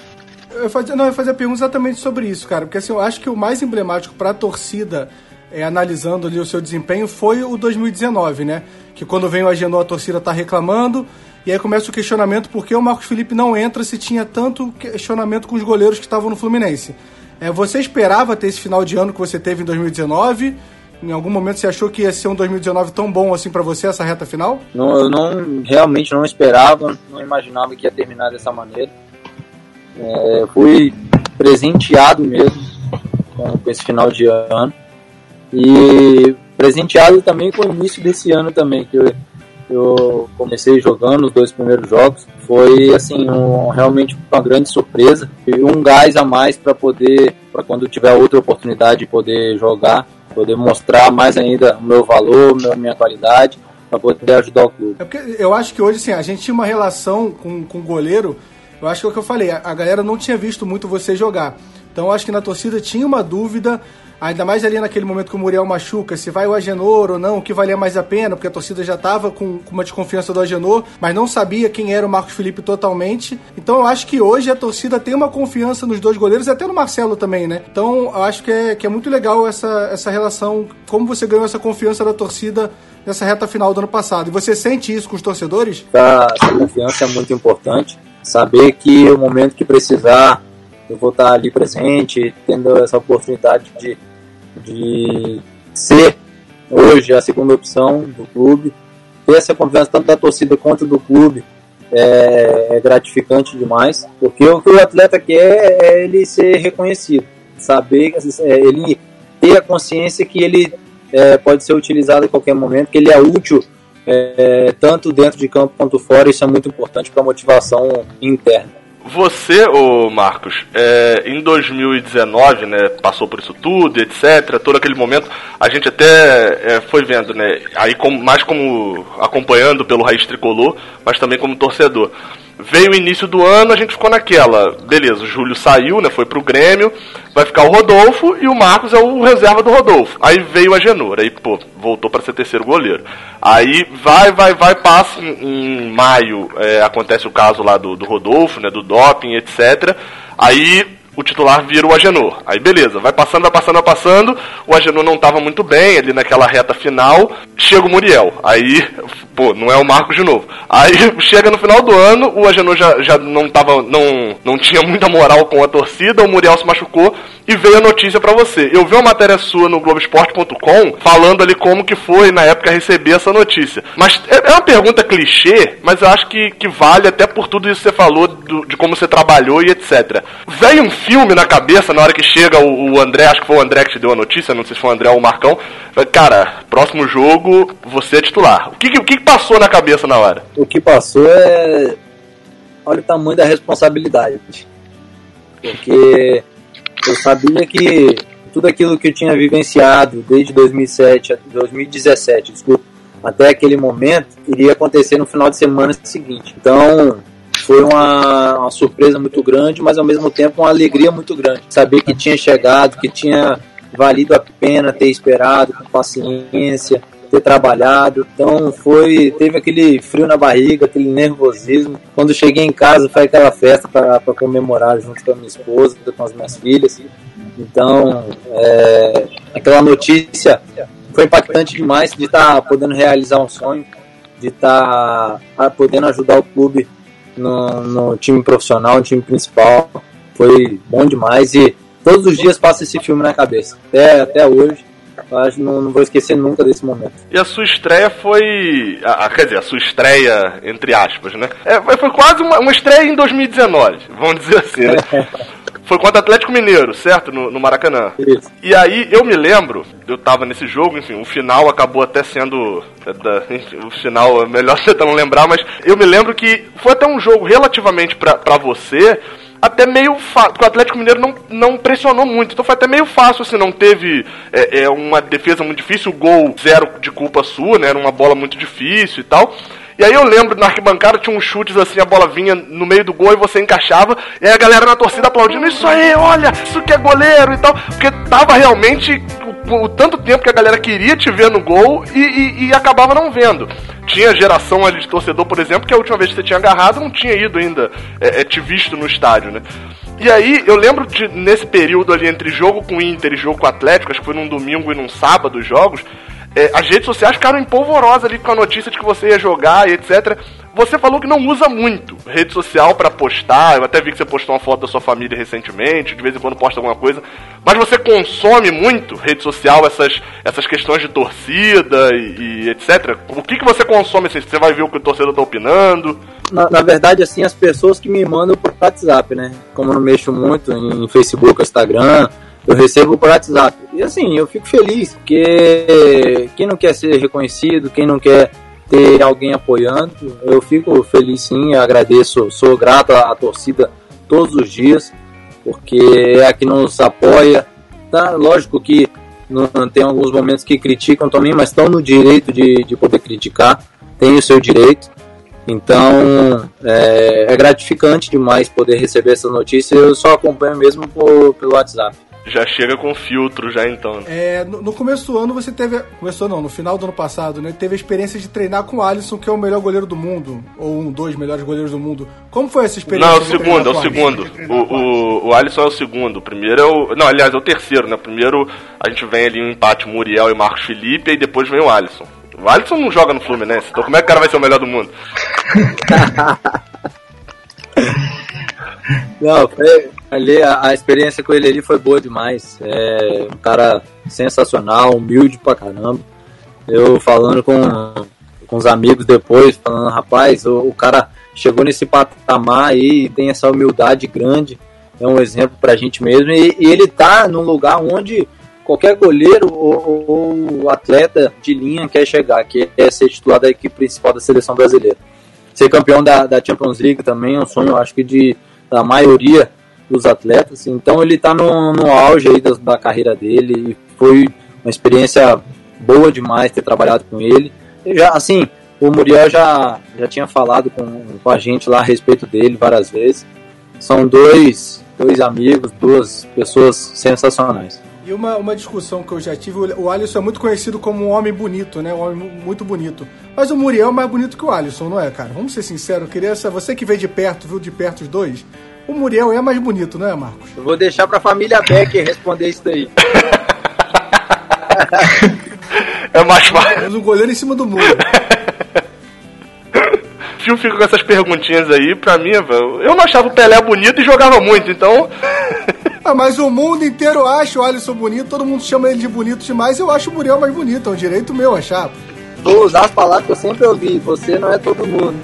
S2: Eu fazia, não, eu fazia pergunta exatamente sobre isso, cara, porque assim, eu acho que o mais emblemático para a torcida, é, analisando ali o seu desempenho, foi o 2019, né? Que quando vem o Agenor, a torcida tá reclamando, e aí começa o questionamento por que o Marcos Felipe não entra se tinha tanto questionamento com os goleiros que estavam no Fluminense. É, você esperava ter esse final de ano que você teve em 2019? Em algum momento você achou que ia ser um 2019 tão bom assim para você, essa reta final?
S3: Não, eu não, realmente não esperava, não imaginava que ia terminar dessa maneira. É, fui presenteado mesmo com, esse final de ano. E presenteado também com o início desse ano também, que eu, eu comecei jogando os dois primeiros jogos. Foi assim, um, realmente uma grande surpresa e um gás a mais para poder, para quando tiver outra oportunidade de poder jogar, poder mostrar mais ainda o meu valor, minha qualidade, para poder ajudar o clube.
S2: É eu acho que hoje assim, a gente tinha uma relação com, com o goleiro. Eu acho que é o que eu falei, a, a galera não tinha visto muito você jogar. Então eu acho que na torcida tinha uma dúvida Ainda mais ali naquele momento que o Muriel machuca, se vai o Agenor ou não, o que valia mais a pena, porque a torcida já estava com, uma desconfiança do Agenor, mas não sabia quem era o Marcos Felipe totalmente. Então eu acho que hoje a torcida tem uma confiança nos dois goleiros e até no Marcelo também, né? Então eu acho que é, que é muito legal essa, essa relação, como você ganhou essa confiança da torcida nessa reta final do ano passado. E você sente isso com os torcedores?
S3: Essa, essa confiança é muito importante. Saber que o momento que precisar eu vou estar ali presente, tendo essa oportunidade de, de ser hoje a segunda opção do clube, ter essa confiança tanto da torcida quanto do clube é, é gratificante demais, porque o que o atleta quer é ele ser reconhecido, saber, é, ele ter a consciência que ele é, pode ser utilizado a qualquer momento, que ele é útil é, tanto dentro de campo quanto fora, isso é muito importante para a motivação interna.
S1: Você, ô Marcos, é, em 2019, né, passou por isso tudo, etc, todo aquele momento, a gente até é, foi vendo, né, aí como, mais como acompanhando pelo Raiz Tricolor, mas também como torcedor. Veio o início do ano, a gente ficou naquela. Beleza, o Júlio saiu, né? Foi pro Grêmio. Vai ficar o Rodolfo e o Marcos é o reserva do Rodolfo. Aí veio a Genor, aí, pô, voltou para ser terceiro goleiro. Aí vai, vai, vai, passa em, em maio, é, acontece o caso lá do, do Rodolfo, né? Do doping, etc. Aí o titular vira o Agenor. Aí beleza, vai passando, vai passando, vai passando. O Agenor não estava muito bem ali naquela reta final. Chega o Muriel. Aí, pô, não é o Marcos de novo. Aí chega no final do ano, o Agenor já, já não tava, não, não tinha muita moral com a torcida, o Muriel se machucou e veio a notícia para você. Eu vi uma matéria sua no Globoesporte.com falando ali como que foi na época receber essa notícia. Mas é, é uma pergunta clichê, mas eu acho que, que vale até por tudo isso que você falou do, de como você trabalhou e etc. Veio um filme na cabeça na hora que chega o, o, André, acho que foi o André que te deu a notícia, não sei se foi o André ou o Marcão. Cara, próximo jogo você é titular. O que, o que passou na cabeça na hora?
S3: O que passou é. Olha o tamanho da responsabilidade. Porque eu sabia que tudo aquilo que eu tinha vivenciado desde 2007, 2017, desculpa, até aquele momento, iria acontecer no final de semana seguinte. Então, foi uma, uma, surpresa muito grande, mas ao mesmo tempo uma alegria muito grande. Saber que tinha chegado, que tinha valido a pena ter esperado com paciência, ter trabalhado. Então foi, teve aquele frio na barriga, aquele nervosismo. Quando cheguei em casa foi aquela festa para comemorar junto com a minha esposa, com as minhas filhas. Então é, aquela notícia foi impactante demais de estar tá podendo realizar um sonho, de estar tá podendo ajudar o clube no, no time profissional, no time principal. Foi bom demais e todos os dias passa esse filme na cabeça. Até, até hoje. Acho não, não vou esquecer nunca desse momento.
S1: E a sua estreia foi. A, quer dizer, a sua estreia, entre aspas, né? É, foi quase uma, uma estreia em 2019, vamos dizer assim, né? foi contra o Atlético Mineiro, certo? No, no Maracanã. Isso. E aí eu me lembro, eu tava nesse jogo, enfim, o final acabou até sendo. É, enfim, o final é melhor você não lembrar, mas eu me lembro que foi até um jogo relativamente para você até meio fácil, porque o Atlético Mineiro não, não pressionou muito, então foi até meio fácil, assim, não teve é, é, uma defesa muito difícil, o gol zero de culpa sua, né, era uma bola muito difícil e tal, e aí eu lembro, na arquibancada tinha uns chutes assim, a bola vinha no meio do gol e você encaixava, e aí a galera na torcida aplaudindo, isso aí, olha, isso que é goleiro e tal, porque tava realmente o, o tanto tempo que a galera queria te ver no gol e, e, e, acabava não vendo. Tinha geração ali de torcedor, por exemplo, que a última vez que você tinha agarrado não tinha ido ainda é, é, te visto no estádio, né? E aí, eu lembro de, nesse período ali entre jogo com o Inter e jogo com o Atlético, acho que foi num domingo e num sábado os jogos, é, as redes sociais ficaram empolvorosas ali com a notícia de que você ia jogar e etc. Você falou que não usa muito rede social para postar. Eu até vi que você postou uma foto da sua família recentemente, de vez em quando posta alguma coisa. Mas você consome muito rede social, essas, essas questões de torcida e, e etc. O que, que você consome? Assim, você vai ver o que o torcedor tá opinando?
S3: Na, na, verdade, assim, as pessoas que me mandam por WhatsApp, né? Como eu não mexo muito em Facebook, Instagram, eu recebo por WhatsApp. E assim, eu fico feliz, porque quem não quer ser reconhecido, quem não quer ter alguém apoiando, eu fico feliz sim, agradeço, sou grato à, torcida todos os dias, porque é a que nos apoia. Tá? Lógico que tem alguns momentos que criticam também, mas estão no direito de, de poder criticar, tem o seu direito. Então é, é gratificante demais poder receber essa notícia. Eu só acompanho mesmo por, pelo WhatsApp
S1: já chega com filtro já então.
S2: É, no, no, começo do ano você teve. Começou não, no final do ano passado, né? Teve a experiência de treinar com o Alisson, que é o melhor goleiro do mundo. Ou um dos melhores goleiros do mundo. Como foi essa experiência?
S1: Não, é o segundo, é o segundo. O, o, o Alisson é o segundo. O primeiro é o. Não, aliás, é o terceiro, né? Primeiro a gente vem ali um empate Muriel e Marcos Felipe, e depois vem o Alisson. O Alisson não joga no Fluminense, então como é que o cara vai ser o melhor do mundo?
S3: Não, foi, ali a, a, experiência com ele ali foi boa demais. É um cara sensacional, humilde pra caramba. Eu falando com, com os amigos depois, falando, rapaz, o, o cara chegou nesse patamar aí tem essa humildade grande. É um exemplo pra gente mesmo. E, e ele tá num lugar onde qualquer goleiro ou, ou, atleta de linha quer chegar, que é ser titular da equipe principal da seleção brasileira. Ser campeão da, da Champions League também é um sonho, acho que de da maioria dos atletas. Então ele está no, no auge aí da, da carreira dele e foi uma experiência boa demais ter trabalhado com ele. já, assim, o Muriel já, já tinha falado com, com a gente lá a respeito dele várias vezes. São dois, dois amigos, duas pessoas sensacionais.
S2: E uma, uma discussão que eu já tive, o Alisson é muito conhecido como um homem bonito, né? Um homem muito bonito. Mas o Muriel é mais bonito que o Alisson, não é, cara? Vamos ser sinceros, eu queria você que veio de perto, viu de perto os dois, o Muriel é mais bonito, não é, Marcos?
S3: Eu vou deixar pra família Becker responder isso daí.
S1: é mais fácil.
S2: Um goleiro em cima do muro.
S1: Fio fica com essas perguntinhas aí, pra mim, eu não achava o Pelé bonito e jogava muito, então.
S2: Ah, mas o mundo inteiro acha o Alisson bonito, todo mundo chama ele de bonito demais, eu acho o Muriel mais bonito, é um direito meu achar.
S3: Vou usar as palavras que eu sempre ouvi, você não é todo mundo.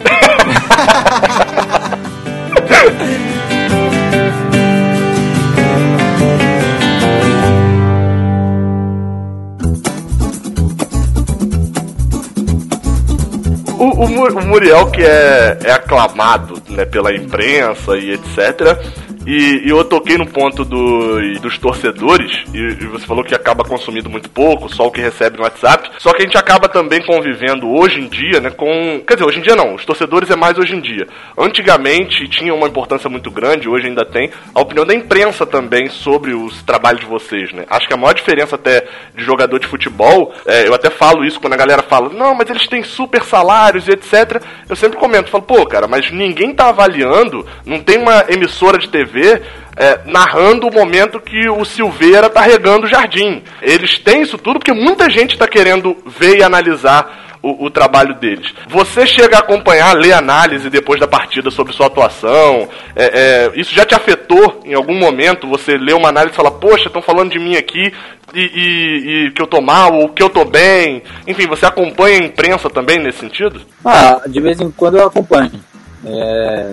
S1: O, o, Muriel, que é, é aclamado né, pela imprensa e etc., e, e, eu toquei no ponto do, dos torcedores, e, e, você falou que acaba consumindo muito pouco, só o que recebe no WhatsApp. Só que a gente acaba também convivendo hoje em dia, né, com. Quer dizer, hoje em dia não, os torcedores é mais hoje em dia. Antigamente tinha uma importância muito grande, hoje ainda tem, a opinião da imprensa também sobre os trabalhos de vocês, né? Acho que a maior diferença até de jogador de futebol, é, eu até falo isso quando a galera fala, não, mas eles têm super salários e etc. Eu sempre comento, falo, pô, cara, mas ninguém tá avaliando, não tem uma emissora de TV TV é, narrando o momento que o Silveira tá regando o jardim. Eles têm isso tudo porque muita gente está querendo ver e analisar o, o, trabalho deles. Você chega a acompanhar, ler análise depois da partida sobre sua atuação. É, é, isso já te afetou em algum momento? Você lê uma análise e fala, poxa, estão falando de mim aqui e, e, e, que eu tô mal ou que eu tô bem. Enfim, você acompanha a imprensa também nesse sentido?
S3: Ah, de vez em quando eu acompanho. É,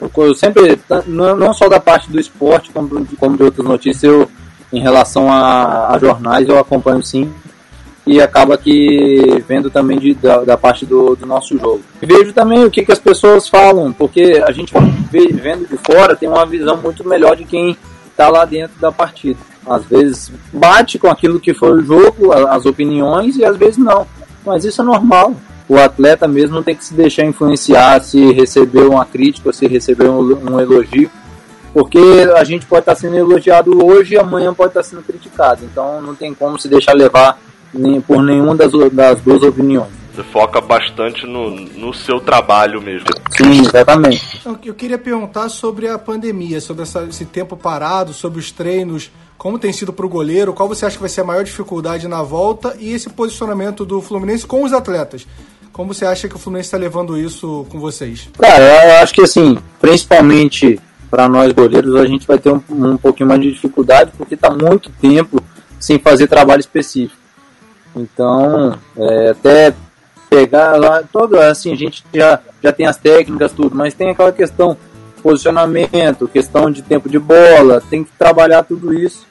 S3: eu sempre, não só da parte do esporte, como, como de outras notícias, eu, em relação a, a jornais, eu acompanho sim. E acaba que vendo também de, da, da parte do, do, nosso jogo. Vejo também o que, que as pessoas falam, porque a gente vendo de fora tem uma visão muito melhor de quem está lá dentro da partida. Às vezes bate com aquilo que foi o jogo, as opiniões, e às vezes não. Mas isso é normal o atleta mesmo tem que se deixar influenciar se receber uma crítica, se receber um, um elogio, porque a gente pode estar sendo elogiado hoje e amanhã pode estar sendo criticado. Então não tem como se deixar levar nem, por nenhuma das, das duas opiniões.
S1: Você foca bastante no, no seu trabalho mesmo.
S3: Sim, exatamente.
S2: Eu queria perguntar sobre a pandemia, sobre essa, esse tempo parado, sobre os treinos, como tem sido para o goleiro, qual você acha que vai ser a maior dificuldade na volta e esse posicionamento do Fluminense com os atletas. Como você acha que o Fluminense está levando isso com vocês?
S3: Cara, eu acho que assim, principalmente para nós goleiros, a gente vai ter um, um pouquinho mais de dificuldade porque está muito tempo sem fazer trabalho específico. Então, é, até pegar lá, todo assim, a gente já, já tem as técnicas, tudo, mas tem aquela questão posicionamento, questão de tempo de bola, tem que trabalhar tudo isso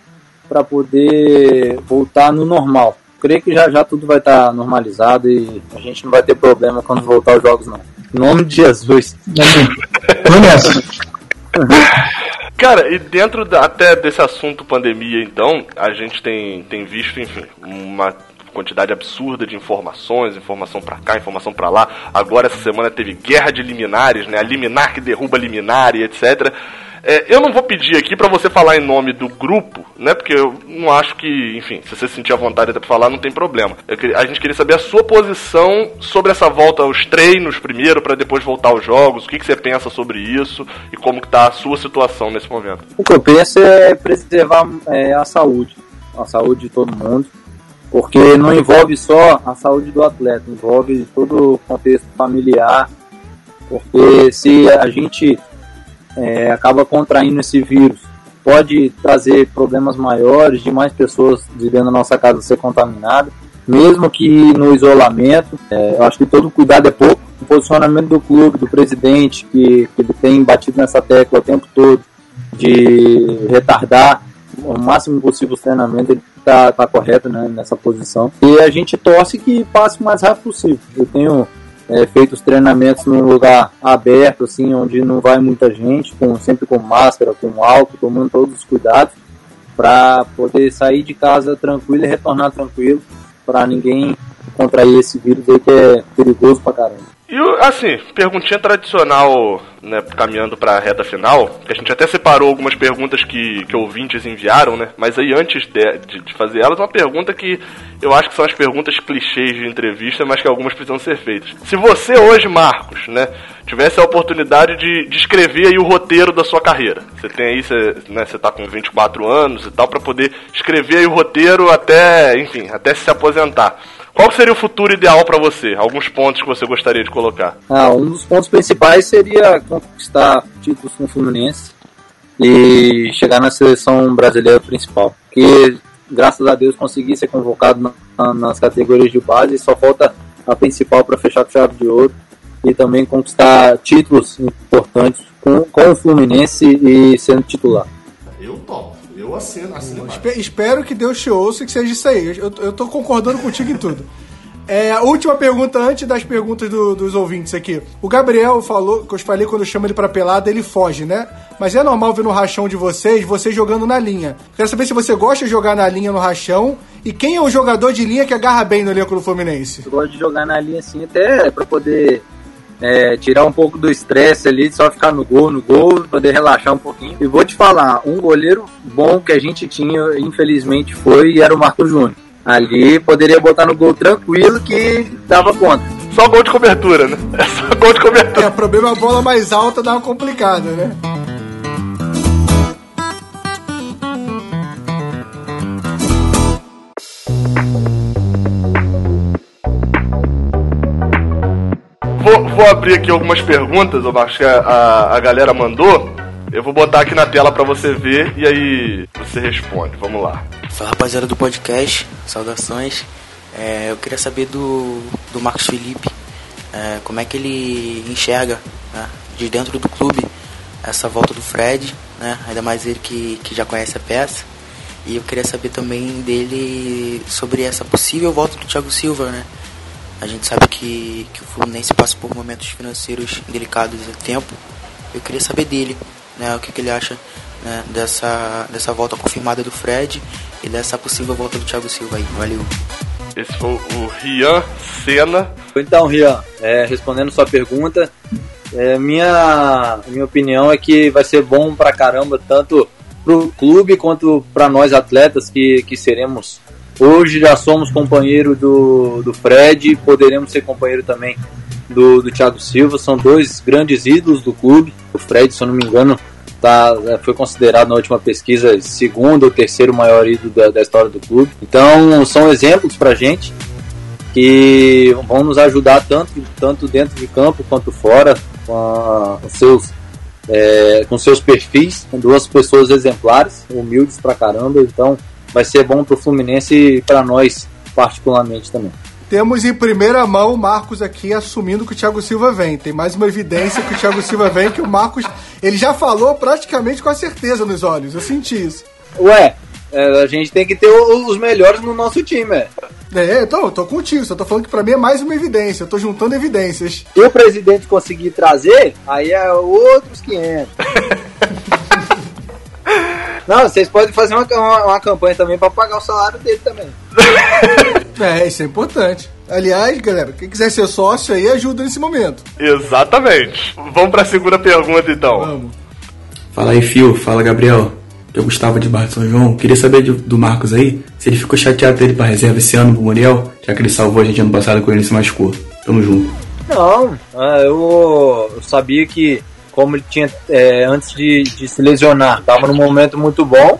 S3: para poder voltar no normal creio que já já tudo vai estar tá normalizado e a gente não vai ter problema quando voltar os jogos, não. Em nome de Jesus.
S1: Cara, e dentro da, até desse assunto pandemia, então, a gente tem, tem visto, enfim, uma quantidade absurda de informações, informação para cá, informação para lá. Agora essa semana teve guerra de liminares, né? A liminar que derruba liminar e etc. É, eu não vou pedir aqui para você falar em nome do grupo, né? Porque eu não acho que, enfim, se você sentir a vontade até pra falar, não tem problema. Eu, a gente queria saber a sua posição sobre essa volta aos treinos primeiro, para depois voltar aos jogos. O que, que, você pensa sobre isso e como que tá a sua situação nesse momento?
S3: O que eu penso é preservar é, a saúde, a saúde de todo mundo. Porque não envolve só a saúde do atleta, envolve todo o contexto familiar. Porque se a gente é, acaba contraindo esse vírus. Pode trazer problemas maiores de mais pessoas de dentro da nossa casa ser contaminadas, mesmo que no isolamento. É, eu acho que todo cuidado é pouco. O posicionamento do clube, do presidente, que, que ele tem batido nessa tecla o tempo todo, de retardar o máximo possível o treinamento, ele está tá correto né, nessa posição. E a gente torce que passe o mais rápido possível. Eu tenho é, feito os treinamentos num lugar aberto, assim, onde não vai muita gente, com, sempre com máscara, com álcool, tomando todos os cuidados, para poder sair de casa tranquilo e retornar tranquilo, para ninguém contrair esse vírus aí que é perigoso pra caramba.
S1: E assim, perguntinha tradicional, né, caminhando para a reta final, que a gente até separou algumas perguntas que, que ouvintes enviaram, né? Mas aí antes de, de, de, fazer elas, uma pergunta que eu acho que são as perguntas clichês de entrevista, mas que algumas precisam ser feitas. Se você hoje, Marcos, né, tivesse a oportunidade de, de escrever aí o roteiro da sua carreira, você tem aí, você, né, você tá com 24 anos e tal, para poder escrever aí o roteiro até, enfim, até se aposentar. Qual seria o futuro ideal para você? Alguns pontos que você gostaria de colocar?
S3: Ah, um dos pontos principais seria conquistar títulos com o Fluminense e chegar na seleção brasileira principal. Que graças a Deus consegui ser convocado na, nas categorias de base e só falta a principal para fechar com chave de ouro e também conquistar títulos importantes com, com o Fluminense e sendo titular.
S1: Eu topo. Eu assino, assino.
S2: espero que Deus te ouça e que seja isso aí. Eu, eu tô concordando contigo em tudo. É, a última pergunta, antes das perguntas do, dos ouvintes aqui. O Gabriel falou, que eu falei quando eu chamo ele pra pelada, ele foge, né? Mas é normal ver no rachão de vocês, vocês jogando na linha. Quero saber se você gosta de jogar na linha no rachão e quem é o jogador de linha que agarra bem no elenco do Fluminense?
S3: Eu gosto de jogar na linha assim, até pra poder é, tirar um pouco do estresse ali, só ficar no gol, no gol, poder relaxar um pouquinho. E vou te falar, um goleiro bom que a gente tinha, infelizmente foi, era o Marco Júnior. Ali poderia botar no gol tranquilo que dava conta.
S1: Só gol de cobertura, né? É só gol de cobertura.
S2: É, o problema é a bola mais alta dá uma complicada, né?
S1: Vou, abrir aqui algumas perguntas, eu acho que a, a, a galera mandou. Eu vou botar aqui na tela para você ver e aí você responde. Vamos lá.
S5: Fala rapaziada do podcast, saudações. É, eu queria saber do, do Marcos Felipe é, como é que ele enxerga né, de dentro do clube essa volta do Fred, né, ainda mais ele que, que já conhece a peça. E eu queria saber também dele sobre essa possível volta do Thiago Silva, né? A gente sabe que, que o Fluminense passa por momentos financeiros delicados há tempo. Eu queria saber dele, né, o que, que ele acha né, dessa, dessa volta confirmada do Fred e dessa possível volta do Thiago Silva aí. Valeu.
S1: Esse foi o Rian Senna.
S3: Então, Rian, é, respondendo sua pergunta, é, minha, minha opinião é que vai ser bom pra caramba, tanto pro clube quanto para nós atletas que, que seremos Hoje já somos companheiro do, do Fred, poderemos ser companheiro também do, do Thiago Silva. São dois grandes ídolos do clube. O Fred, se eu não me engano, tá, é, foi considerado na última pesquisa segundo ou terceiro maior ídolo da, da história do clube. Então são exemplos pra gente que vão nos ajudar tanto, tanto dentro de campo quanto fora, com, a, com seus é, com seus perfis, com duas pessoas exemplares, humildes pra caramba, então vai ser bom para o Fluminense e para nós particularmente também.
S2: Temos em primeira mão o Marcos aqui assumindo que o Thiago Silva vem. Tem mais uma evidência que o Thiago Silva vem, que o Marcos ele já falou praticamente com a certeza nos olhos. Eu senti isso.
S3: Ué, é, a gente tem que ter os melhores no nosso time, é.
S2: É, então, eu tô contigo, só tô falando que pra mim é mais uma evidência, eu tô juntando evidências.
S3: Se o presidente conseguir trazer, aí é outros 500. Não, vocês podem fazer uma, uma, uma campanha também para pagar o salário dele também.
S2: é, isso é importante. Aliás, galera, quem quiser ser sócio aí, ajuda nesse momento.
S1: Exatamente. Vamos para a segunda pergunta, então. Vamos.
S6: Fala aí, Fio. Fala, Gabriel. Eu Gustavo de Barra São João. Queria saber do, do Marcos aí, se ele ficou chateado dele para reserva esse ano pro Muriel, já que ele salvou a gente ano passado com ele se machucou. Tamo junto.
S3: Não, ah, eu sabia que como ele tinha é, antes de, de, se lesionar, estava num momento muito bom.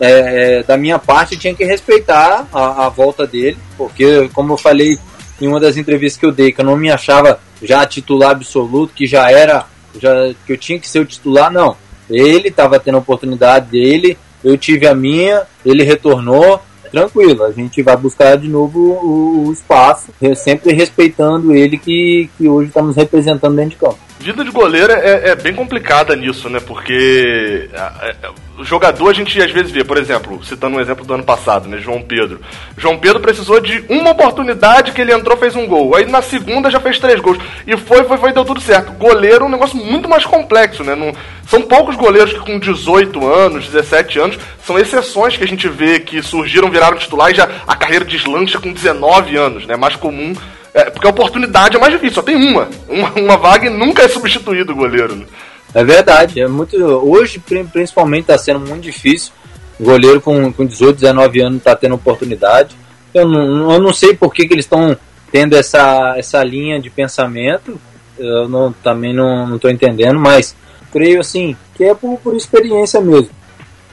S3: É, da minha parte, tinha que respeitar a, a, volta dele, porque, como eu falei em uma das entrevistas que eu dei, que eu não me achava já titular absoluto, que já era, já, que eu tinha que ser o titular, não. Ele estava tendo a oportunidade dele, eu tive a minha, ele retornou, tranquilo, a gente vai buscar de novo o, o espaço, sempre respeitando ele que, que hoje está nos representando dentro de campo.
S1: Vida de goleiro é, é bem complicada nisso, né? Porque é, é, o jogador a gente às vezes vê, por exemplo, citando um exemplo do ano passado, né? João Pedro. João Pedro precisou de uma oportunidade que ele entrou fez um gol. Aí na segunda já fez três gols. E foi, foi, foi, deu tudo certo. Goleiro é um negócio muito mais complexo, né? Não, são poucos goleiros que com 18 anos, 17 anos, são exceções que a gente vê que surgiram, viraram titular e já a carreira deslancha com 19 anos, né? É mais comum é, porque a oportunidade é mais difícil, só tem uma. Uma, uma vaga e nunca é substituído o goleiro. Né?
S3: É verdade, é muito. Hoje, principalmente, está sendo muito difícil. O goleiro com, com 18, 19 anos está tendo oportunidade. Eu não, eu não sei por que, que eles estão tendo essa, essa linha de pensamento. Eu não, também não estou entendendo, mas creio assim que é por, por experiência mesmo.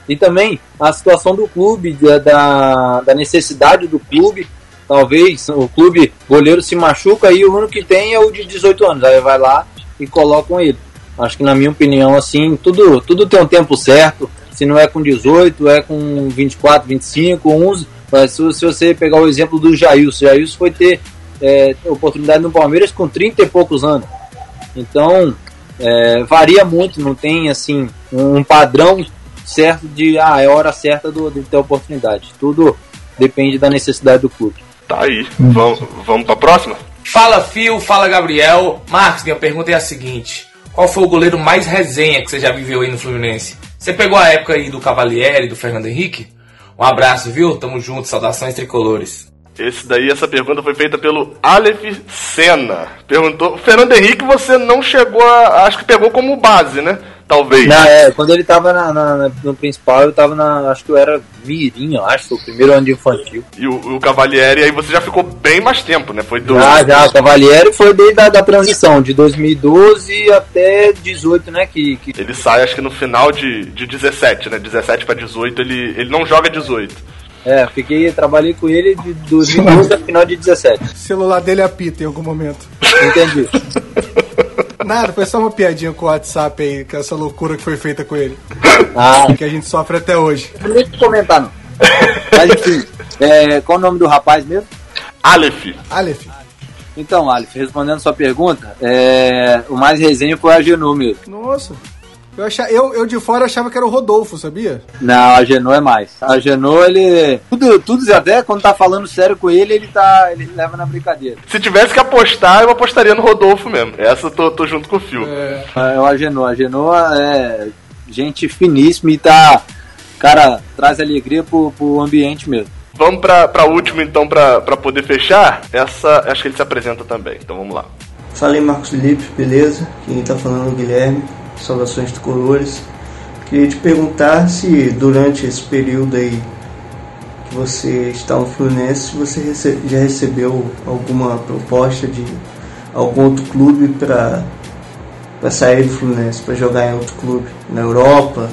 S3: E também a situação do clube, da, da necessidade do clube Talvez o clube goleiro se machuca e o único que tem é o de 18 anos. Aí vai lá e colocam ele. Acho que na minha opinião, assim, tudo, tudo tem um tempo certo. Se não é com 18, é com 24, 25, 11. Mas se, se você pegar o exemplo do Jailson, o Jailson foi ter é, oportunidade no Palmeiras com 30 e poucos anos. Então, é, varia muito, não tem assim um padrão certo de ah, é hora certa do, de ter oportunidade. Tudo depende da necessidade do clube.
S1: Tá aí. Vamos, vamos pra próxima?
S7: Fala, Fio. Fala, Gabriel. Marcos, minha pergunta é a seguinte. Qual foi o goleiro mais resenha que você já viveu aí no Fluminense? Você pegou a época aí do Cavalieri, do Fernando Henrique? Um abraço, viu? Tamo junto. Saudações tricolores.
S1: Esse daí, essa pergunta foi feita pelo Aleph Senna. Perguntou, Fernando Henrique, você não chegou a. Acho que pegou como base, né? Talvez.
S3: Não, é, quando ele tava na, na, no principal, eu tava na. Acho que eu era mirinho, acho, o primeiro ano de infantil.
S1: E o, o Cavalieri, aí você já ficou bem mais tempo, né? Foi
S3: do. Já, já, o Cavalieri foi desde a da transição, de 2012 até 18, né? Que, que...
S1: Ele sai, acho que no final de, de 17, né? 17 pra 18, ele, ele não joga 18.
S3: É, fiquei, trabalhei com ele de 2012 até final de 17. O
S2: celular dele apita em algum momento.
S3: Entendi.
S2: Nada, foi só uma piadinha com o WhatsApp aí, com essa loucura que foi feita com ele.
S3: Ah.
S2: Que a gente sofre até hoje.
S3: Não deixa eu comentar, não. Mas enfim, é, qual o nome do rapaz mesmo?
S1: Aleph.
S2: Aleph.
S3: Então, Aleph, respondendo sua pergunta, é, o mais resenha foi a Genu mesmo.
S2: Nossa. Eu, achava, eu, eu de fora achava que era o Rodolfo, sabia?
S3: Não, a Genô é mais. A Genô, ele. Tudo, tudo até quando tá falando sério com ele, ele tá. ele leva na brincadeira.
S1: Se tivesse que apostar, eu apostaria no Rodolfo mesmo. Essa eu tô, tô junto com o Fio.
S3: É, é o Agenô. A Genô é gente finíssima e tá. Cara, traz alegria pro, pro ambiente mesmo.
S1: Vamos pra, pra última então, pra, pra poder fechar. Essa, acho que ele se apresenta também, então vamos lá.
S8: Falei Marcos Felipe, beleza? Quem tá falando é o Guilherme. Saudações de Colores. Queria te perguntar se durante esse período aí que você está no Fluminense, você rece já recebeu alguma proposta de algum outro clube para para sair do Fluminense, para jogar em outro clube, na Europa,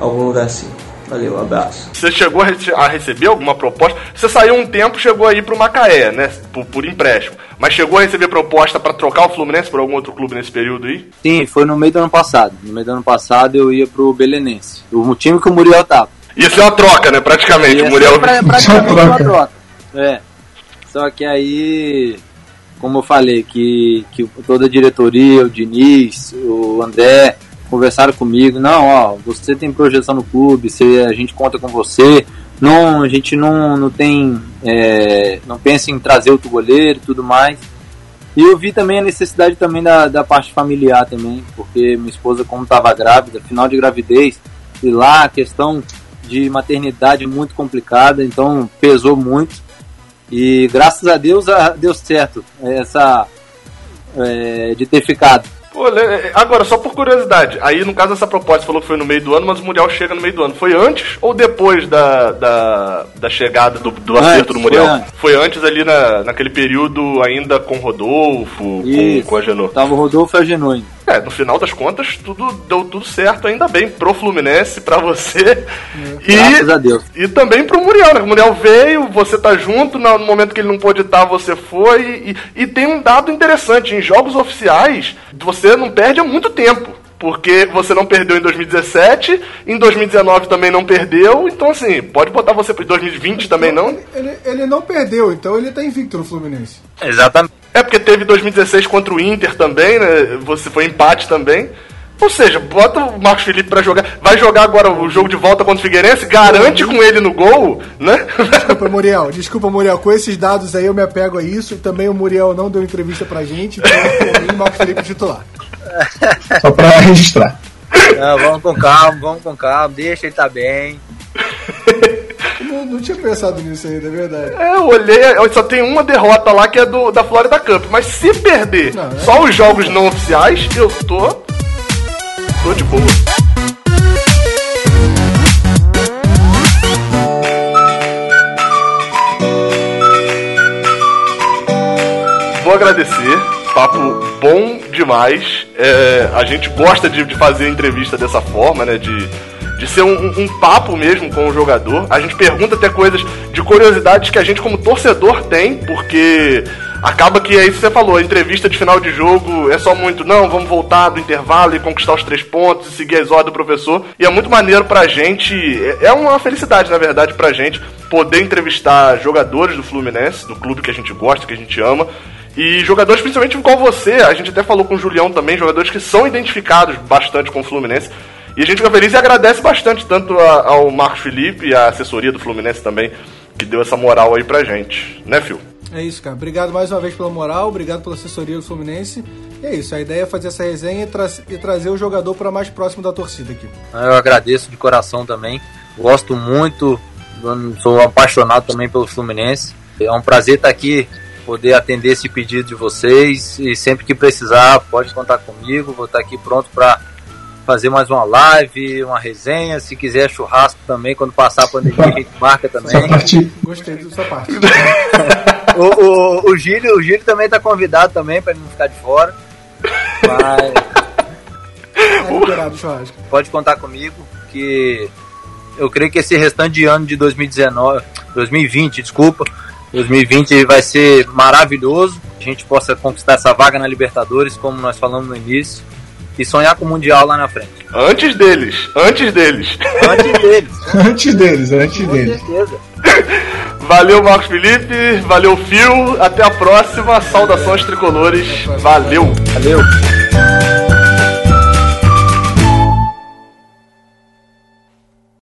S8: algum lugar assim. Valeu, um abraço.
S1: Você chegou a receber alguma proposta? Você saiu um tempo, chegou aí pro Macaé, né? Por, por empréstimo. Mas chegou a receber proposta para trocar o Fluminense por algum outro clube nesse período aí?
S3: Sim, foi no meio do ano passado. No meio do ano passado eu ia pro Belenense. O time que o Muriel tava.
S1: Ia ser uma troca, né? Praticamente.
S3: o
S1: Muriel...
S3: Pra, praticamente uma troca. É. Só que aí, como eu falei, que, que toda a diretoria, o Diniz, o André, conversaram comigo, não, ó, você tem projeção no clube, você, a gente conta com você, não, a gente não, não tem, é, não pensa em trazer outro goleiro e tudo mais. E eu vi também a necessidade também da, da parte familiar também, porque minha esposa como estava grávida, final de gravidez, e lá a questão de maternidade muito complicada, então pesou muito. E graças a Deus deu certo essa é, de ter ficado.
S1: Pô, agora, só por curiosidade, aí no caso essa proposta falou que foi no meio do ano, mas o Mundial chega no meio do ano. Foi antes ou depois da, da, da chegada do, do acerto do Mundial? Foi antes. foi antes, ali na, naquele período ainda com Rodolfo, com, com a Genô.
S3: Tava o Rodolfo e a ainda.
S1: É, no final das contas, tudo deu tudo certo, ainda bem, pro Fluminense, pra você. É,
S3: e, graças a Deus.
S1: E também pro Muriel, né? O Muriel veio, você tá junto, no momento que ele não pôde estar, você foi. E, e tem um dado interessante, em jogos oficiais, você não perde há muito tempo. porque você não perdeu em 2017, em 2019 também não perdeu, então assim, pode botar você para 2020 também não?
S2: Ele, ele, ele, não perdeu, então ele tá invicto no Fluminense.
S1: Exatamente. É porque teve 2016 contra o Inter também, né? Você foi empate também. Ou seja, bota o Marcos Felipe para jogar. Vai jogar agora o jogo de volta contra o Figueirense, garante com ele no gol, né?
S2: Desculpa, Muriel. Desculpa, Muriel. Com esses dados aí eu me apego a isso. Também o Muriel não deu entrevista pra gente, então por mim, Marcos Felipe titular.
S4: Só pra registrar.
S3: Não, vamos com calma, vamos com calma. Deixa ele tá bem.
S2: Não, não, tinha pensado nisso ainda, é verdade.
S1: É, eu olhei, só tem uma derrota lá que é do, da Florida Cup. Mas se perder não, é só os jogos não oficiais, eu tô Tô de boa. Vou agradecer, papo bom demais. É, a gente gosta de, de, fazer entrevista dessa forma, né? De, de ser um, um, papo mesmo com o jogador. A gente pergunta até coisas de curiosidades que a gente, como torcedor, tem, porque acaba que é isso que você falou, a entrevista de final de jogo é só muito, não, vamos voltar do intervalo e conquistar os três pontos e seguir as ordens do professor. E é muito maneiro pra gente, é, é uma felicidade, na verdade, pra gente poder entrevistar jogadores do Fluminense, do clube que a gente gosta, que a gente ama. E jogadores, principalmente igual você, a gente até falou com o Julião também, jogadores que são identificados bastante com o Fluminense. E a gente fica feliz e agradece bastante tanto ao Marcos Felipe e a assessoria do Fluminense também, que deu essa moral aí pra gente. Né, Phil?
S2: É isso, cara. Obrigado mais uma vez pela moral, obrigado pela assessoria do Fluminense. E é isso, a ideia é fazer essa resenha e, tra e trazer o jogador para mais próximo da torcida aqui.
S3: Eu agradeço de coração também. Gosto muito, sou apaixonado também pelo Fluminense. É um prazer estar aqui, poder atender esse pedido de vocês. E sempre que precisar, pode contar comigo. Vou estar aqui pronto para fazer mais uma live, uma resenha. Se quiser churrasco também, quando passar a pandemia, a gente marca também.
S2: Gostei dessa parte.
S3: o, o, o, Gílio, o Gílio também tá convidado também para ele não ficar de fora. Mas. Tá Pode contar comigo que eu creio que esse restante de ano de 2019, 2020, desculpa, 2020 vai ser maravilhoso. A gente possa conquistar essa vaga na Libertadores, como nós falamos no início, e sonhar com o Mundial lá na frente.
S1: Antes deles, antes deles.
S3: Antes deles.
S4: antes deles, antes com deles. certeza.
S1: Valeu, Marcos Felipe. Valeu, Fio. Até a próxima. Saudações tricolores. Valeu.
S3: Valeu.